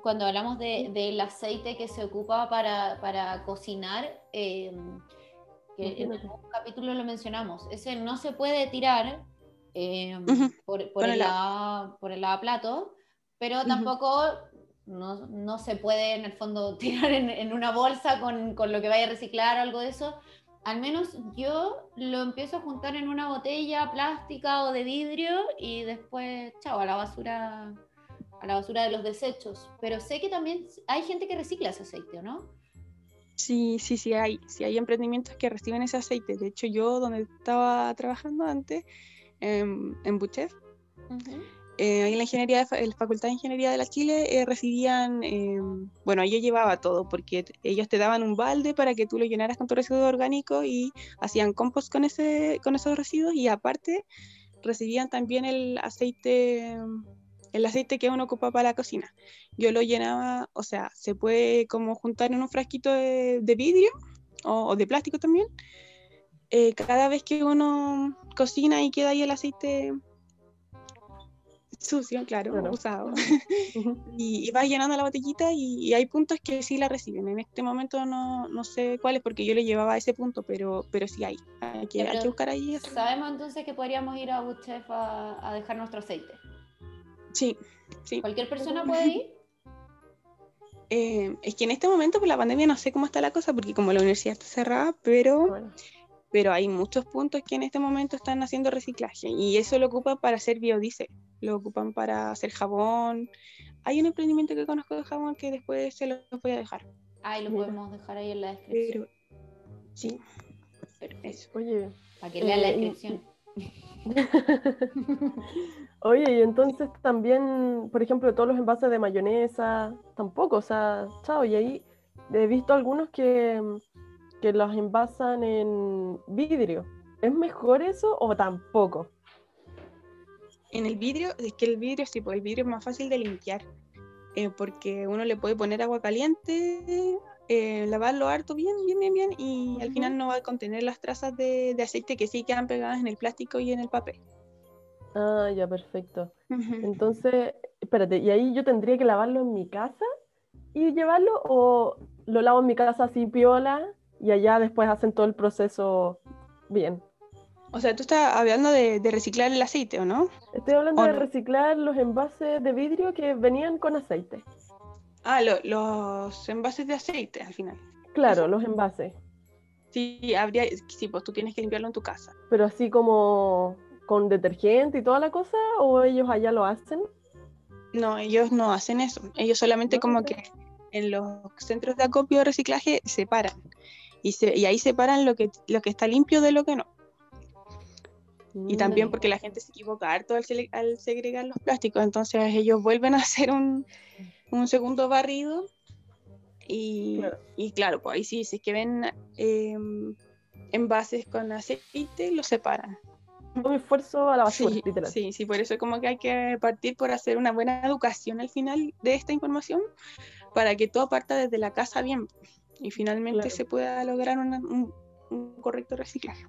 Speaker 2: Cuando hablamos de, del aceite que se ocupa para, para cocinar, eh, que en algún capítulo lo mencionamos, ese no se puede tirar eh, por, por, el lava, por el lavaplato, pero tampoco no, no, se puede en el fondo tirar en, en una bolsa con, con, lo que vaya a reciclar o algo de eso. Al menos yo lo empiezo a juntar en una botella plástica o de vidrio y después, chao, a la basura, a la basura de los desechos. Pero sé que también hay gente que recicla ese aceite, ¿no?
Speaker 3: Sí, sí, sí hay, sí hay emprendimientos que reciben ese aceite. De hecho, yo donde estaba trabajando antes, en, en Buchef, eh, en la ingeniería, de, la Facultad de Ingeniería de la Chile, eh, recibían, eh, bueno, yo llevaba todo, porque ellos te daban un balde para que tú lo llenaras con tu residuo orgánico y hacían compost con, ese, con esos residuos y aparte recibían también el aceite el aceite que uno ocupa para la cocina. Yo lo llenaba, o sea, se puede como juntar en un frasquito de, vidrio o, de plástico también. Eh, cada vez que uno cocina y queda ahí el aceite sucio, claro, usado, y, vas llenando la botellita y, hay puntos que sí la reciben. En este momento no, no, sé cuáles porque yo le llevaba a ese punto, pero, pero sí hay. Hay que, hay que buscar ahí.
Speaker 2: Sabemos entonces que podríamos ir a Buchef a, a dejar nuestro aceite.
Speaker 3: Sí, sí.
Speaker 2: ¿Cualquier persona puede ir?
Speaker 3: Eh, es que en este momento por la pandemia no sé cómo está la cosa porque como la universidad está cerrada, pero, pero hay muchos puntos que en este momento están haciendo reciclaje y eso lo ocupan para hacer biodiesel, lo ocupan para hacer jabón. Hay un emprendimiento que conozco de jabón que después se lo voy a dejar.
Speaker 2: Ah, lo podemos dejar ahí en la descripción.
Speaker 3: sí.
Speaker 2: Pero
Speaker 3: eso.
Speaker 1: Oye.
Speaker 2: Para que lea la eh, descripción.
Speaker 1: Oye, y entonces también, por ejemplo, todos los envases de mayonesa, tampoco, o sea, chao, y ahí he visto algunos que, que los envasan en vidrio. ¿Es mejor eso o tampoco?
Speaker 3: En el vidrio, es que el vidrio sí, pues el vidrio es más fácil de limpiar, eh, porque uno le puede poner agua caliente eh, lavarlo harto bien, bien, bien, bien y al final no va a contener las trazas de, aceite que sí quedan pegadas en el plástico y en el papel.
Speaker 1: Ah, ya, perfecto. Entonces, espérate, ¿y ahí yo tendría que lavarlo en mi casa y llevarlo o lo lavo en mi casa así piola y allá después hacen todo el proceso bien?
Speaker 3: O sea, tú estás hablando de, reciclar el aceite, ¿o no?
Speaker 1: Estoy hablando de reciclar los envases de vidrio que venían con aceite.
Speaker 3: Ah, los envases de aceite al final.
Speaker 1: Claro, los envases.
Speaker 3: Sí, habría, sí, pues tú tienes que limpiarlo en tu casa.
Speaker 1: Pero así como con detergente y toda la cosa, o ellos allá lo hacen?
Speaker 3: No, ellos no hacen eso. Ellos solamente como que en los centros de acopio de reciclaje separan. Y, se, y ahí separan lo que, lo que está limpio de lo que no. Y también mm. porque la gente se equivoca harto al, al segregar los plásticos, entonces ellos vuelven a hacer un, un segundo barrido y claro, y claro pues ahí sí, si es que ven em, envases con aceite, los separan.
Speaker 1: Un esfuerzo a la basura,
Speaker 3: sí,
Speaker 1: literal.
Speaker 3: Sí, sí, por eso como que hay que partir por hacer una buena educación al final de esta información para que todo parta desde la casa bien y finalmente se pueda lograr un, un, correcto reciclaje.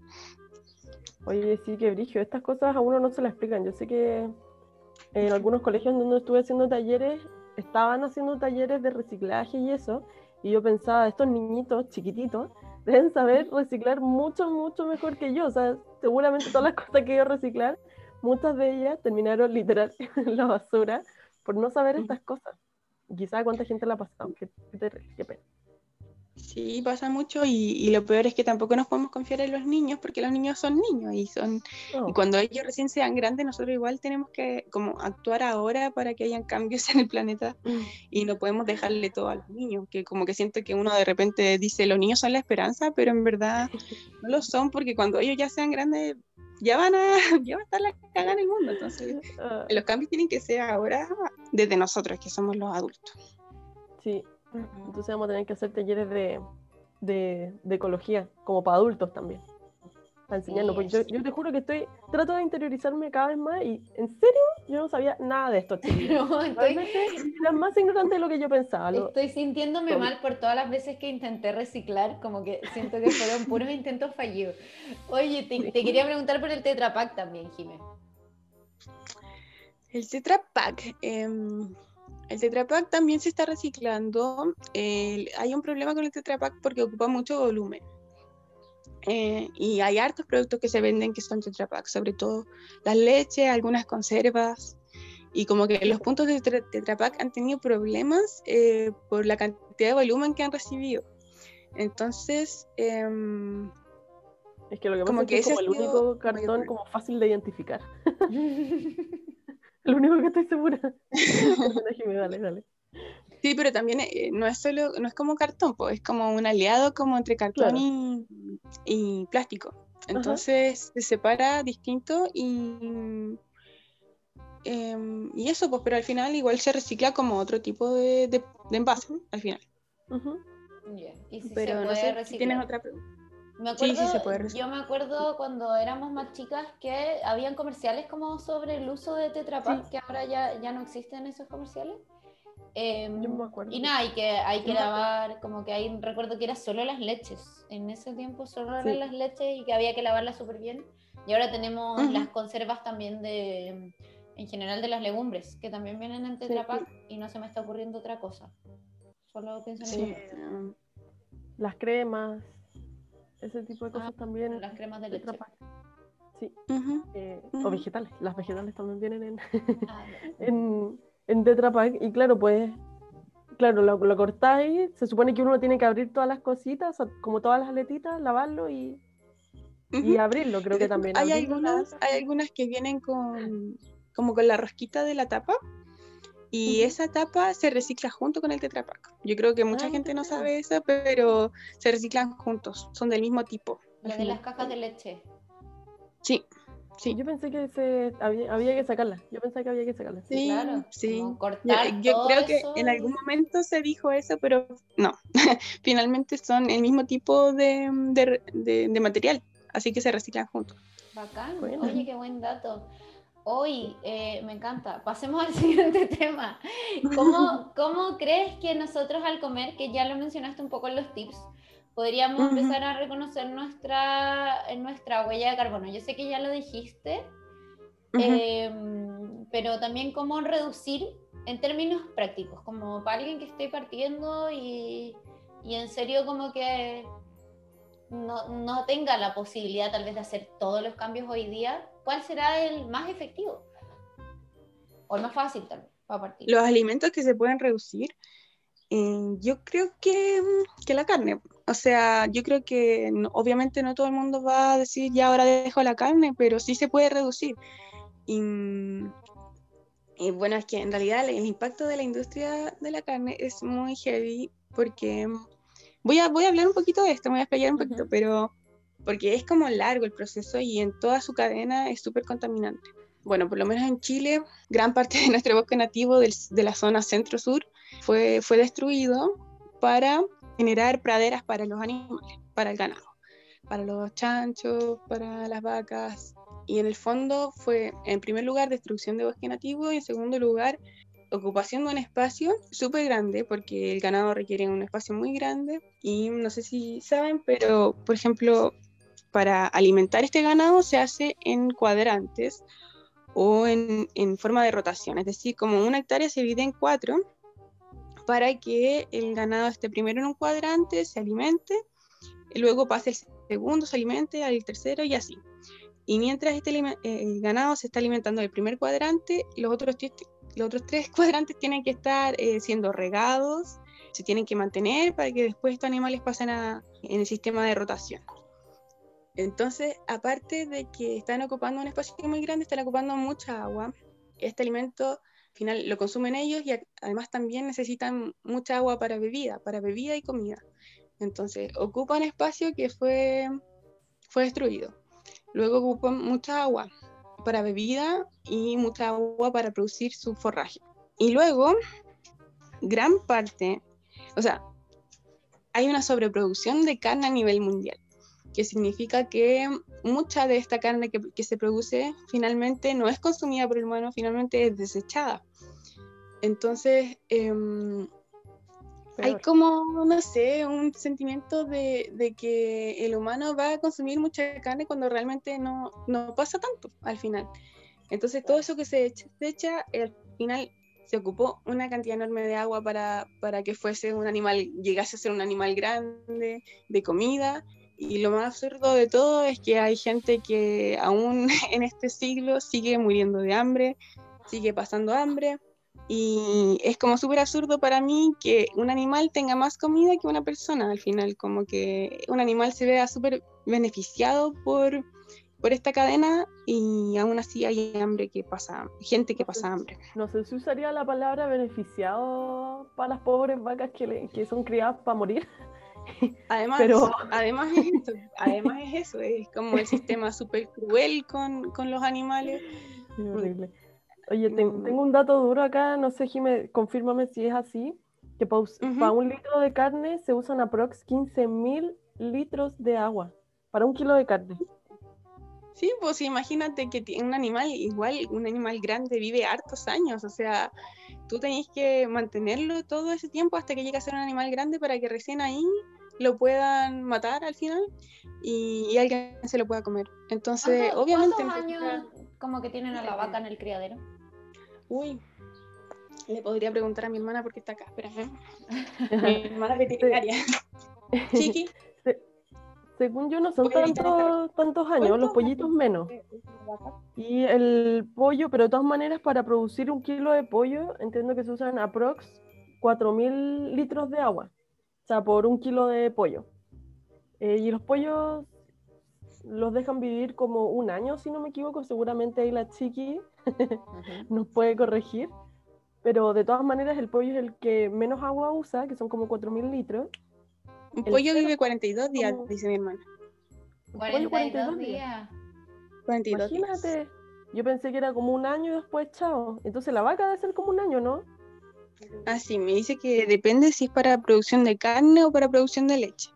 Speaker 1: Oye, sí, que brillo. Estas cosas a uno no se las explican. Yo sé que en algunos colegios donde estuve haciendo talleres estaban haciendo talleres de reciclaje y eso, y yo pensaba, estos niñitos chiquititos deben saber reciclar mucho, mucho mejor que yo. O sea, seguramente todas las cosas que yo reciclar, muchas de ellas terminaron literal en la basura por no saber estas cosas. Quizás cuánta gente la ha pasado. Qué, qué, pena.
Speaker 3: Sí, pasa mucho y, lo peor es que tampoco nos podemos confiar en los niños porque los niños son niños y son y cuando ellos recién sean grandes nosotros igual tenemos que como actuar ahora para que hayan cambios en el planeta mm. y no podemos dejarle todo a los niños, que como que siento que uno de repente dice los niños son la esperanza, pero en verdad no lo son porque cuando ellos ya sean grandes ya van a, ya va a estar la cagada en el mundo, entonces ah. los cambios tienen que ser ahora desde nosotros que somos los adultos.
Speaker 1: Sí, entonces vamos a tener que hacer talleres de, de, de ecología, como para adultos también. Para enseñarnos. Porque yo, te juro que estoy, trato de interiorizarme cada vez más y en serio yo no sabía nada de esto. No, estoy... Era más ignorante de lo que yo pensaba.
Speaker 2: Estoy sintiéndome mal por todas las veces que intenté reciclar, como que siento que fueron puros intentos fallidos. Oye, te, te quería preguntar por el Tetra Pak también, Jimé.
Speaker 3: El Tetra Pak. Em, el Tetra Pak también se está reciclando. hay un problema con el Tetra Pak porque ocupa mucho volumen. Eh, y hay hartos productos que se venden que son Tetra Pak, sobre todo las leches, algunas conservas. Y como que los puntos de Tetra Pak han tenido problemas eh, por la cantidad de volumen que han recibido. Entonces, em,
Speaker 1: es que lo que pasa es que es como el único cartón como fácil de identificar. Lo único que estoy segura. dale, dale.
Speaker 3: Sí, pero también eh, no es solo, no es como cartón, pues, es como un aliado como entre cartón y, plástico. Entonces se separa distinto y, em, y eso, pues, pero al final igual se recicla como otro tipo de, de, envase, al final.
Speaker 2: ¿Y si pero no sé si
Speaker 3: tienes otra pregunta.
Speaker 2: Me acuerdo, Yo me acuerdo cuando éramos más chicas que habían comerciales como sobre el uso de Tetra Pak, que ahora ya, ya no existen esos comerciales. Em, yo me acuerdo. Y nada, hay que, hay que lavar, como que hay, recuerdo que era solo las leches. En ese tiempo solo eran las leches y que había que lavarlas súper bien. Y ahora tenemos las conservas también de, en general de las legumbres, que también vienen en Tetra Pak y no se me está ocurriendo otra cosa. Solo pienso en
Speaker 1: eso. Las cremas ese tipo de cosas ah, también.
Speaker 2: Las cremas de leche.
Speaker 1: Sí. Eh, o vegetales. Las vegetales también vienen en, ah, en, en Tetra Pak. Y claro, pues, claro, lo, lo, cortáis. Se supone que uno tiene que abrir todas las cositas, como todas las aletitas, lavarlo y, y abrirlo, creo que también.
Speaker 3: Hay algunas, hay algunas que vienen con como con la rosquita de la tapa y esa tapa se recicla junto con el Tetra Pak. Yo creo que mucha ah, gente no sabe eso, pero se reciclan juntos, son del mismo tipo.
Speaker 2: La de las cajas de leche.
Speaker 3: Sí, sí.
Speaker 1: Yo pensé que se, había, que sacarla. Yo pensé que había que sacarla.
Speaker 3: Sí, claro. Sí. yo, creo que en algún momento se dijo eso, pero no. Finalmente son el mismo tipo de, de, material, así que se reciclan juntos.
Speaker 2: Bacán. Oye, qué buen dato. Hoy eh, me encanta. Pasemos al siguiente tema. ¿Cómo, ¿Cómo, crees que nosotros al comer, que ya lo mencionaste un poco en los tips, podríamos empezar a reconocer nuestra, nuestra huella de carbono? Yo sé que ya lo dijiste, em, pero también cómo reducir en términos prácticos, como para alguien que esté partiendo y, y en serio como que no, no tenga la posibilidad tal vez de hacer todos los cambios hoy día ¿cuál será el más efectivo? O el más fácil también, para partir.
Speaker 3: Los alimentos que se pueden reducir, eh, yo creo que, mm, que, la carne. O sea, yo creo que obviamente no todo el mundo va a decir ya ahora dejo la carne, pero sí se puede reducir. Y, y bueno, es que en realidad el impacto de la industria de la carne es muy heavy porque mm, voy a, voy a hablar un poquito de esto, me voy a explicar un poquito, pero porque es como largo el proceso y en toda su cadena es súper contaminante. Bueno, por lo menos en Chile, gran parte de nuestro bosque nativo de la zona centro-sur fue, fue destruido para generar praderas para los animales, para el ganado, para los chanchos, para las vacas. Y en el fondo fue, en primer lugar, destrucción de bosque nativo y en segundo lugar, ocupación de un espacio súper grande, porque el ganado requiere un espacio muy grande. Y no sé si saben, pero por ejemplo, para alimentar este ganado se hace en cuadrantes o en, forma de rotación, es decir, como una hectárea se divide en cuatro para que el ganado esté primero en un cuadrante, se alimente, y luego pase el segundo, se alimente, al tercero y así. Y mientras este el ganado se está alimentando del primer cuadrante, los otros, tres cuadrantes tienen que estar eh, siendo regados, se tienen que mantener para que después estos animales pasen a, en el sistema de rotación. Entonces, aparte de que están ocupando un espacio muy grande, están ocupando mucha agua. Este alimento al final lo consumen ellos y además también necesitan mucha agua para bebida, para bebida y comida. Entonces, ocupan espacio que fue, fue destruido. Luego ocupan mucha agua para bebida y mucha agua para producir su forraje. Y luego, gran parte, o sea, hay una sobreproducción de carne a nivel mundial que significa que mucha de esta carne que, se produce finalmente no es consumida por el humano, finalmente es desechada. Entonces, em, hay como, no sé, un sentimiento de, que el humano va a consumir mucha carne cuando realmente no, no pasa tanto al final. Entonces, todo eso que se desecha, al final se ocupó una cantidad enorme de agua para, para que fuese un animal, llegase a ser un animal grande, de comida, y lo más absurdo de todo es que hay gente que aún en este siglo sigue muriendo de hambre, sigue pasando hambre. Y es como súper absurdo para mí que un animal tenga más comida que una persona al final, como que un animal se vea súper beneficiado por, por esta cadena y aún así hay hambre que pasa, gente que pasa hambre.
Speaker 1: No sé si usaría la palabra beneficiado para las pobres vacas que, que son criadas para morir.
Speaker 3: Además, Pero... además, es eso, además es eso, es como el sistema súper cruel con, con, los animales.
Speaker 1: horrible. Oye, tengo un dato duro acá, no sé, Jimé, confírmame si es así, que para, un litro de carne se usan aprox 15.000 litros de agua, para un kilo de carne.
Speaker 3: Sí, pues imagínate que un animal, igual un animal grande vive hartos años, o sea, tú tenés que mantenerlo todo ese tiempo hasta que llegue a ser un animal grande para que recién ahí lo puedan matar al final y, alguien se lo pueda comer. Entonces, obviamente...
Speaker 2: ¿Cuántos años como que tienen a la vaca en el criadero?
Speaker 3: Uy, le podría preguntar a mi hermana porque está acá, espera. ¿eh? mi hermana veterinaria. Chiqui.
Speaker 1: Según yo no son tantos, tantos años, los pollitos menos. Y el pollo, pero de todas maneras para producir un kilo de pollo entiendo que se usan aprox 4.000 litros de agua. O sea, por un kilo de pollo. Eh, y los pollos los dejan vivir como un año, si no me equivoco. Seguramente ahí la chiqui nos puede corregir. Pero de todas maneras el pollo es el que menos agua usa, que son como 4.000 litros.
Speaker 3: Un pollo vive 42 días, dice mi hermana.
Speaker 2: 42, días.
Speaker 3: 42
Speaker 1: Imagínate. Yo pensé que era como un año y después chao. Entonces la vaca debe ser como un año, ¿no?
Speaker 3: Ah, sí, me dice que depende si es para producción de carne o para producción de leche.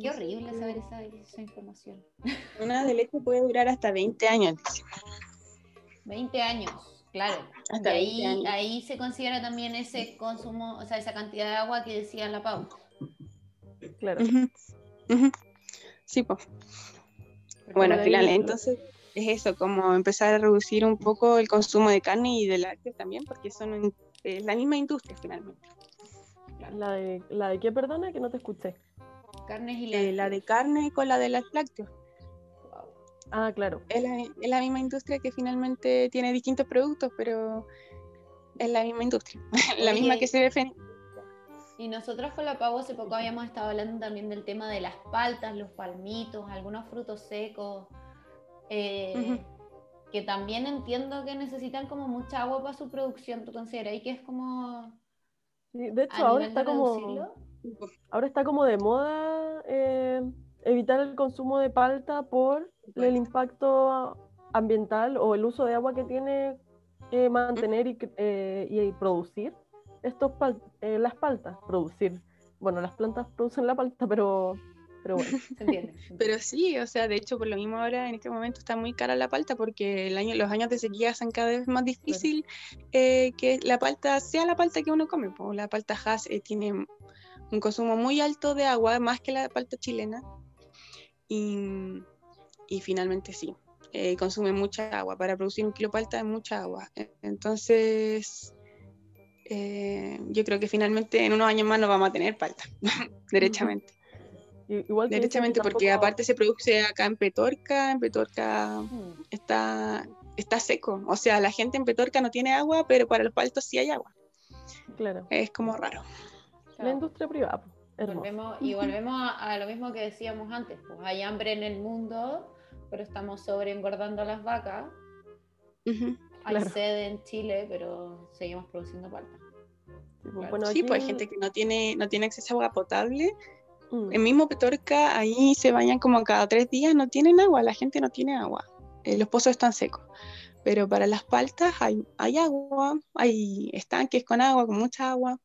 Speaker 2: Qué horrible saber esa, información.
Speaker 3: Una de leche puede durar hasta 20 años, dice.
Speaker 2: 20 años, claro. Hasta ahí, ahí se considera también ese consumo, o sea, esa cantidad de agua que decía la Pau.
Speaker 1: Claro.
Speaker 3: Sí, pues. Bueno, al final, entonces es eso, como empezar a reducir un poco el consumo de carne y de lácteos también, porque son es la misma industria finalmente.
Speaker 1: ¿La de, ¿La de qué, perdona? Que no te escuché.
Speaker 3: Carnes y eh, la de carne con la de los lácteos.
Speaker 1: Ah, claro.
Speaker 3: Es la, es la, misma industria que finalmente tiene distintos productos, pero es la misma industria, la misma que se defiende
Speaker 2: y nosotros con la Pavo hace poco habíamos estado hablando también del tema de las paltas, los palmitos, algunos frutos secos, eh, que también entiendo que necesitan como mucha agua para su producción. ¿Tú consideras que es como...
Speaker 1: de hecho, ahora está como... Ahora está como de moda eh, evitar el consumo de palta por el impacto ambiental o el uso de agua que tiene que mantener y, eh, y producir estos eh, las paltas, producir. Bueno, las plantas producen la palta, pero, pero bueno, se
Speaker 3: entiende. pero sí, o sea, de hecho, por lo mismo ahora en este momento está muy cara la palta porque el año, los años de sequía hacen cada vez más difícil eh, que la palta sea la palta que uno come. Pues la palta Hass eh, tiene un consumo muy alto de agua, más que la palta chilena. Y, y finalmente sí, consume mucha agua. Para producir un kilo de palta es mucha agua. Entonces, eh, yo creo que finalmente en unos años más no vamos a tener palta, derechamente.
Speaker 1: Igual
Speaker 3: derechamente, porque aparte se produce acá en Petorca, en Petorca mm. está, está seco, o sea, la gente en Petorca no tiene agua, pero para los paltos sí hay agua.
Speaker 1: Claro.
Speaker 3: Es como raro.
Speaker 1: La industria privada.
Speaker 2: Volvemos, y volvemos a, lo mismo que decíamos antes, pues hay hambre en el mundo, pero estamos sobre engordando las vacas. Hay sed en Chile, pero seguimos produciendo palta.
Speaker 3: Sí, pues, hay gente que no tiene, no tiene acceso a agua potable. Mm. El mismo Petorca, ahí se bañan como cada tres días, no tienen agua, la gente no tiene agua. Eh, los pozos están secos. Pero para las paltas hay, hay agua, hay estanques con agua, con mucha agua.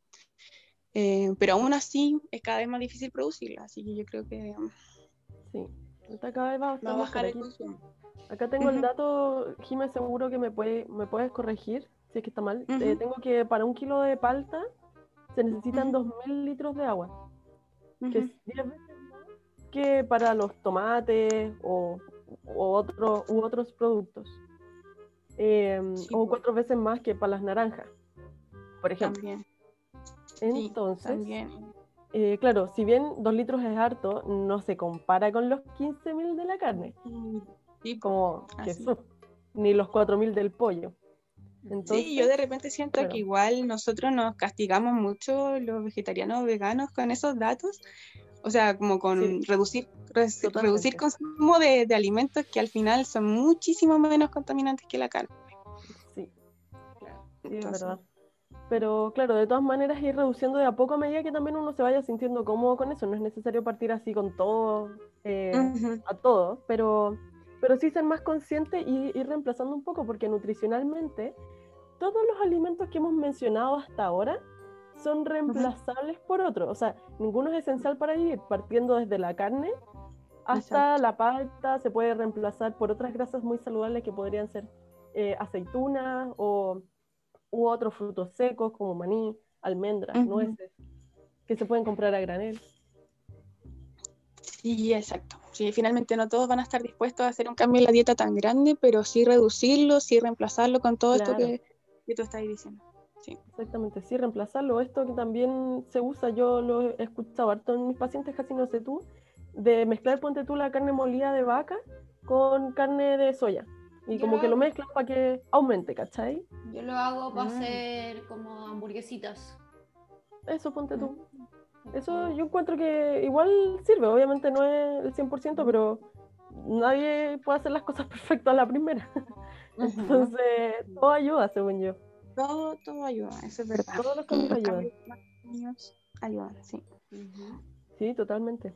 Speaker 3: Eh, pero aún así es cada vez más difícil producirla, así que yo creo que
Speaker 1: sí, cada vez va, a bajar el consumo. Acá tengo el dato, Jimé, seguro que me, puede, me puedes corregir si es que está mal. Eh, tengo que para un kilo de palta se necesitan 2.000 litros de agua, que es 10 veces más que para los tomates o, otro, u otros productos. Em, o cuatro veces más que para las naranjas, por ejemplo. Entonces, eh, claro, si bien dos litros es harto, no se compara con los 15.000 de la carne. Y como ni los 4.000 del pollo.
Speaker 3: sí, yo de repente siento que igual nosotros nos castigamos mucho los vegetarianos veganos con esos datos, o sea, como con reducir, reducir consumo de, de, alimentos que al final son muchísimo menos contaminantes que la carne.
Speaker 1: Sí, claro. sí es verdad. Pero claro, de todas maneras ir reduciendo de a poco a medida que también uno se vaya sintiendo cómodo con eso. No es necesario partir así con todo, eh, a todo, pero, pero sí ser más consciente y ir reemplazando un poco, porque nutricionalmente todos los alimentos que hemos mencionado hasta ahora son reemplazables por otros. O sea, ninguno es esencial para vivir, partiendo desde la carne hasta la palta, se puede reemplazar por otras grasas muy saludables que podrían ser eh, aceitunas o u otros frutos secos como maní, almendras, nueces, que se pueden comprar a granel.
Speaker 3: Sí, exacto. Sí, finalmente no todos van a estar dispuestos a hacer un cambio en la dieta tan grande, pero sí reducirlo, sí reemplazarlo con todo esto que, que, tú estás diciendo. Sí.
Speaker 1: Exactamente, sí reemplazarlo. Esto que también se usa, yo lo he escuchado harto en mis pacientes, casi no sé tú, de mezclar, ponte tú, la carne molida de vaca con carne de soya. Y como que lo mezclas para que aumente, ¿cachai?
Speaker 2: Yo lo hago para mm. hacer como hamburguesitas.
Speaker 1: Eso, ponte tú. Eso yo encuentro que igual sirve, obviamente no es el 100%, pero nadie puede hacer las cosas perfectas a la primera. Entonces, todo ayuda, según yo.
Speaker 3: Todo, todo ayuda, eso es verdad.
Speaker 1: Todos los cambios ayudan.
Speaker 3: ayudan, sí.
Speaker 1: Sí, totalmente.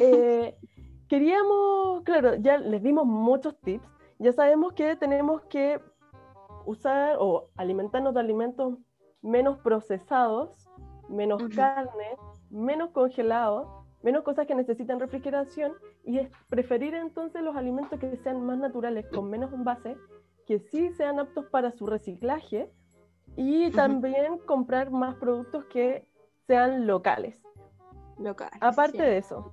Speaker 1: Eh, queríamos, claro, ya les dimos muchos tips, ya sabemos que tenemos que usar o alimentarnos de alimentos menos procesados, menos carne, menos congelados, menos cosas que necesitan refrigeración y es preferir entonces los alimentos que sean más naturales, con menos envase, que sí sean aptos para su reciclaje y también comprar más productos que sean locales.
Speaker 3: locales
Speaker 1: Aparte de eso,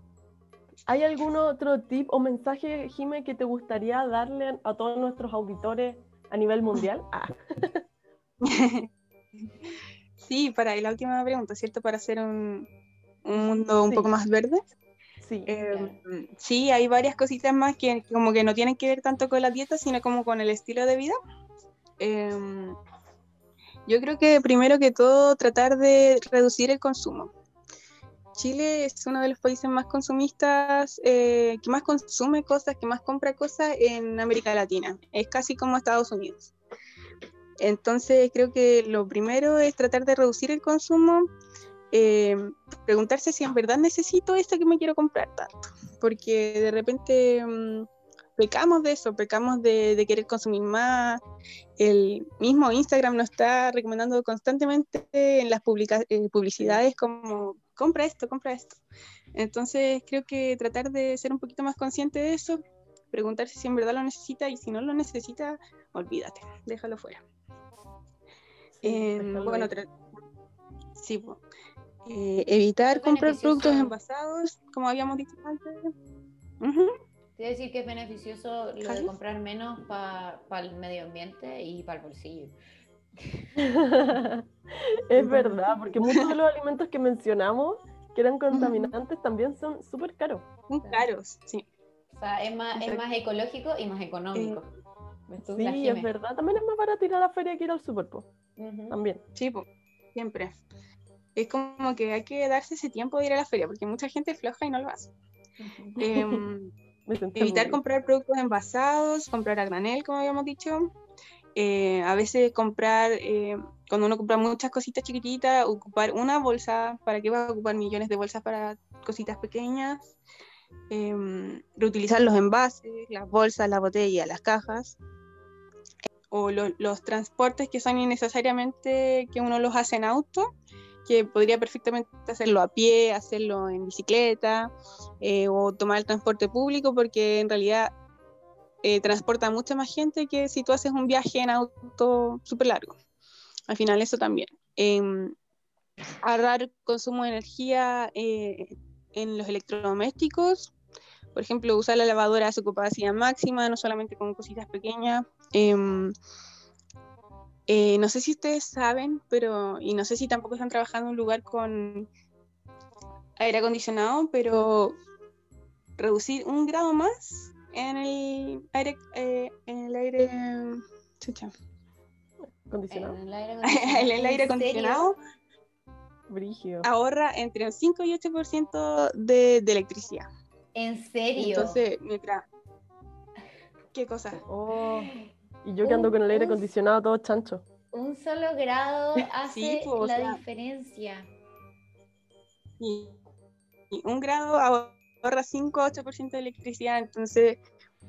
Speaker 1: ¿Hay algún otro tip o mensaje, Jime, que te gustaría darle a todos nuestros auditores a nivel mundial? Ah.
Speaker 3: sí, para la última pregunta, ¿cierto? Para hacer un, mundo un poco más verde.
Speaker 1: Sí.
Speaker 3: Em, sí, hay varias cositas más que como que no tienen que ver tanto con la dieta, sino como con el estilo de vida. Em, yo creo que primero que todo tratar de reducir el consumo. Chile es uno de los países más consumistas, eh, que más consume cosas, que más compra cosas en América Latina. Es casi como Estados Unidos. Entonces creo que lo primero es tratar de reducir el consumo, eh, preguntarse si en verdad necesito esto que me quiero comprar tanto, porque de repente mm, pecamos de eso, pecamos de, querer consumir más. El mismo Instagram nos está recomendando constantemente en las eh, publicidades como compra esto, compra esto. Entonces creo que tratar de ser un poquito más consciente de eso, preguntarse si en verdad lo necesita y si no lo necesita, olvídate, déjalo fuera. Em, bueno, sí, eh, evitar comprar productos envasados, como habíamos dicho antes.
Speaker 2: Quiere decir que es beneficioso lo de comprar menos para el medio ambiente y para el bolsillo.
Speaker 1: es verdad, porque muchos de los alimentos que mencionamos que eran contaminantes también son súper caros.
Speaker 3: Son caros, sí.
Speaker 2: O sea, es más, es más ecológico y más económico.
Speaker 1: Eh, sí, es verdad. También es más barato ir a la feria que ir al super, También.
Speaker 3: Sí, siempre. es como que hay que darse ese tiempo de ir a la feria, porque mucha gente floja y no lo hace. Em, evitar comprar productos envasados, comprar a granel, como habíamos dicho. Eh, a veces comprar, eh, cuando uno compra muchas cositas chiquititas, ocupar una bolsa, ¿para qué va a ocupar millones de bolsas para cositas pequeñas? Em, reutilizar los envases, las bolsas, las botellas, las cajas o los transportes que son innecesariamente que uno los hace en auto, que podría perfectamente hacerlo a pie, hacerlo en bicicleta eh, o tomar el transporte público, porque en realidad eh, transporta mucha más gente que si tú haces un viaje en auto súper largo. Al final eso también. Eh, ahorrar consumo de energía eh, en los electrodomésticos, por ejemplo, usar la lavadora a su capacidad máxima, no solamente con cositas pequeñas. Em, eh, no sé si ustedes saben, pero, y no sé si tampoco están trabajando en un lugar con aire acondicionado, pero reducir un grado más en el aire, eh, en el aire, chucha.
Speaker 1: Acondicionado.
Speaker 2: En el aire
Speaker 3: en el aire
Speaker 2: ¿En serio?
Speaker 3: acondicionado
Speaker 1: Brigio.
Speaker 3: ahorra entre un 5 y 8% de, de electricidad.
Speaker 2: ¿En serio?
Speaker 3: Entonces, mientras... ¿Qué cosa?
Speaker 1: Oh, y yo que ando con el aire acondicionado todo chancho.
Speaker 2: Un solo grado hace
Speaker 3: pues, o
Speaker 2: la
Speaker 3: sea-
Speaker 2: diferencia.
Speaker 3: Y, y un grado ahorra 5 a 8% de electricidad. Entonces,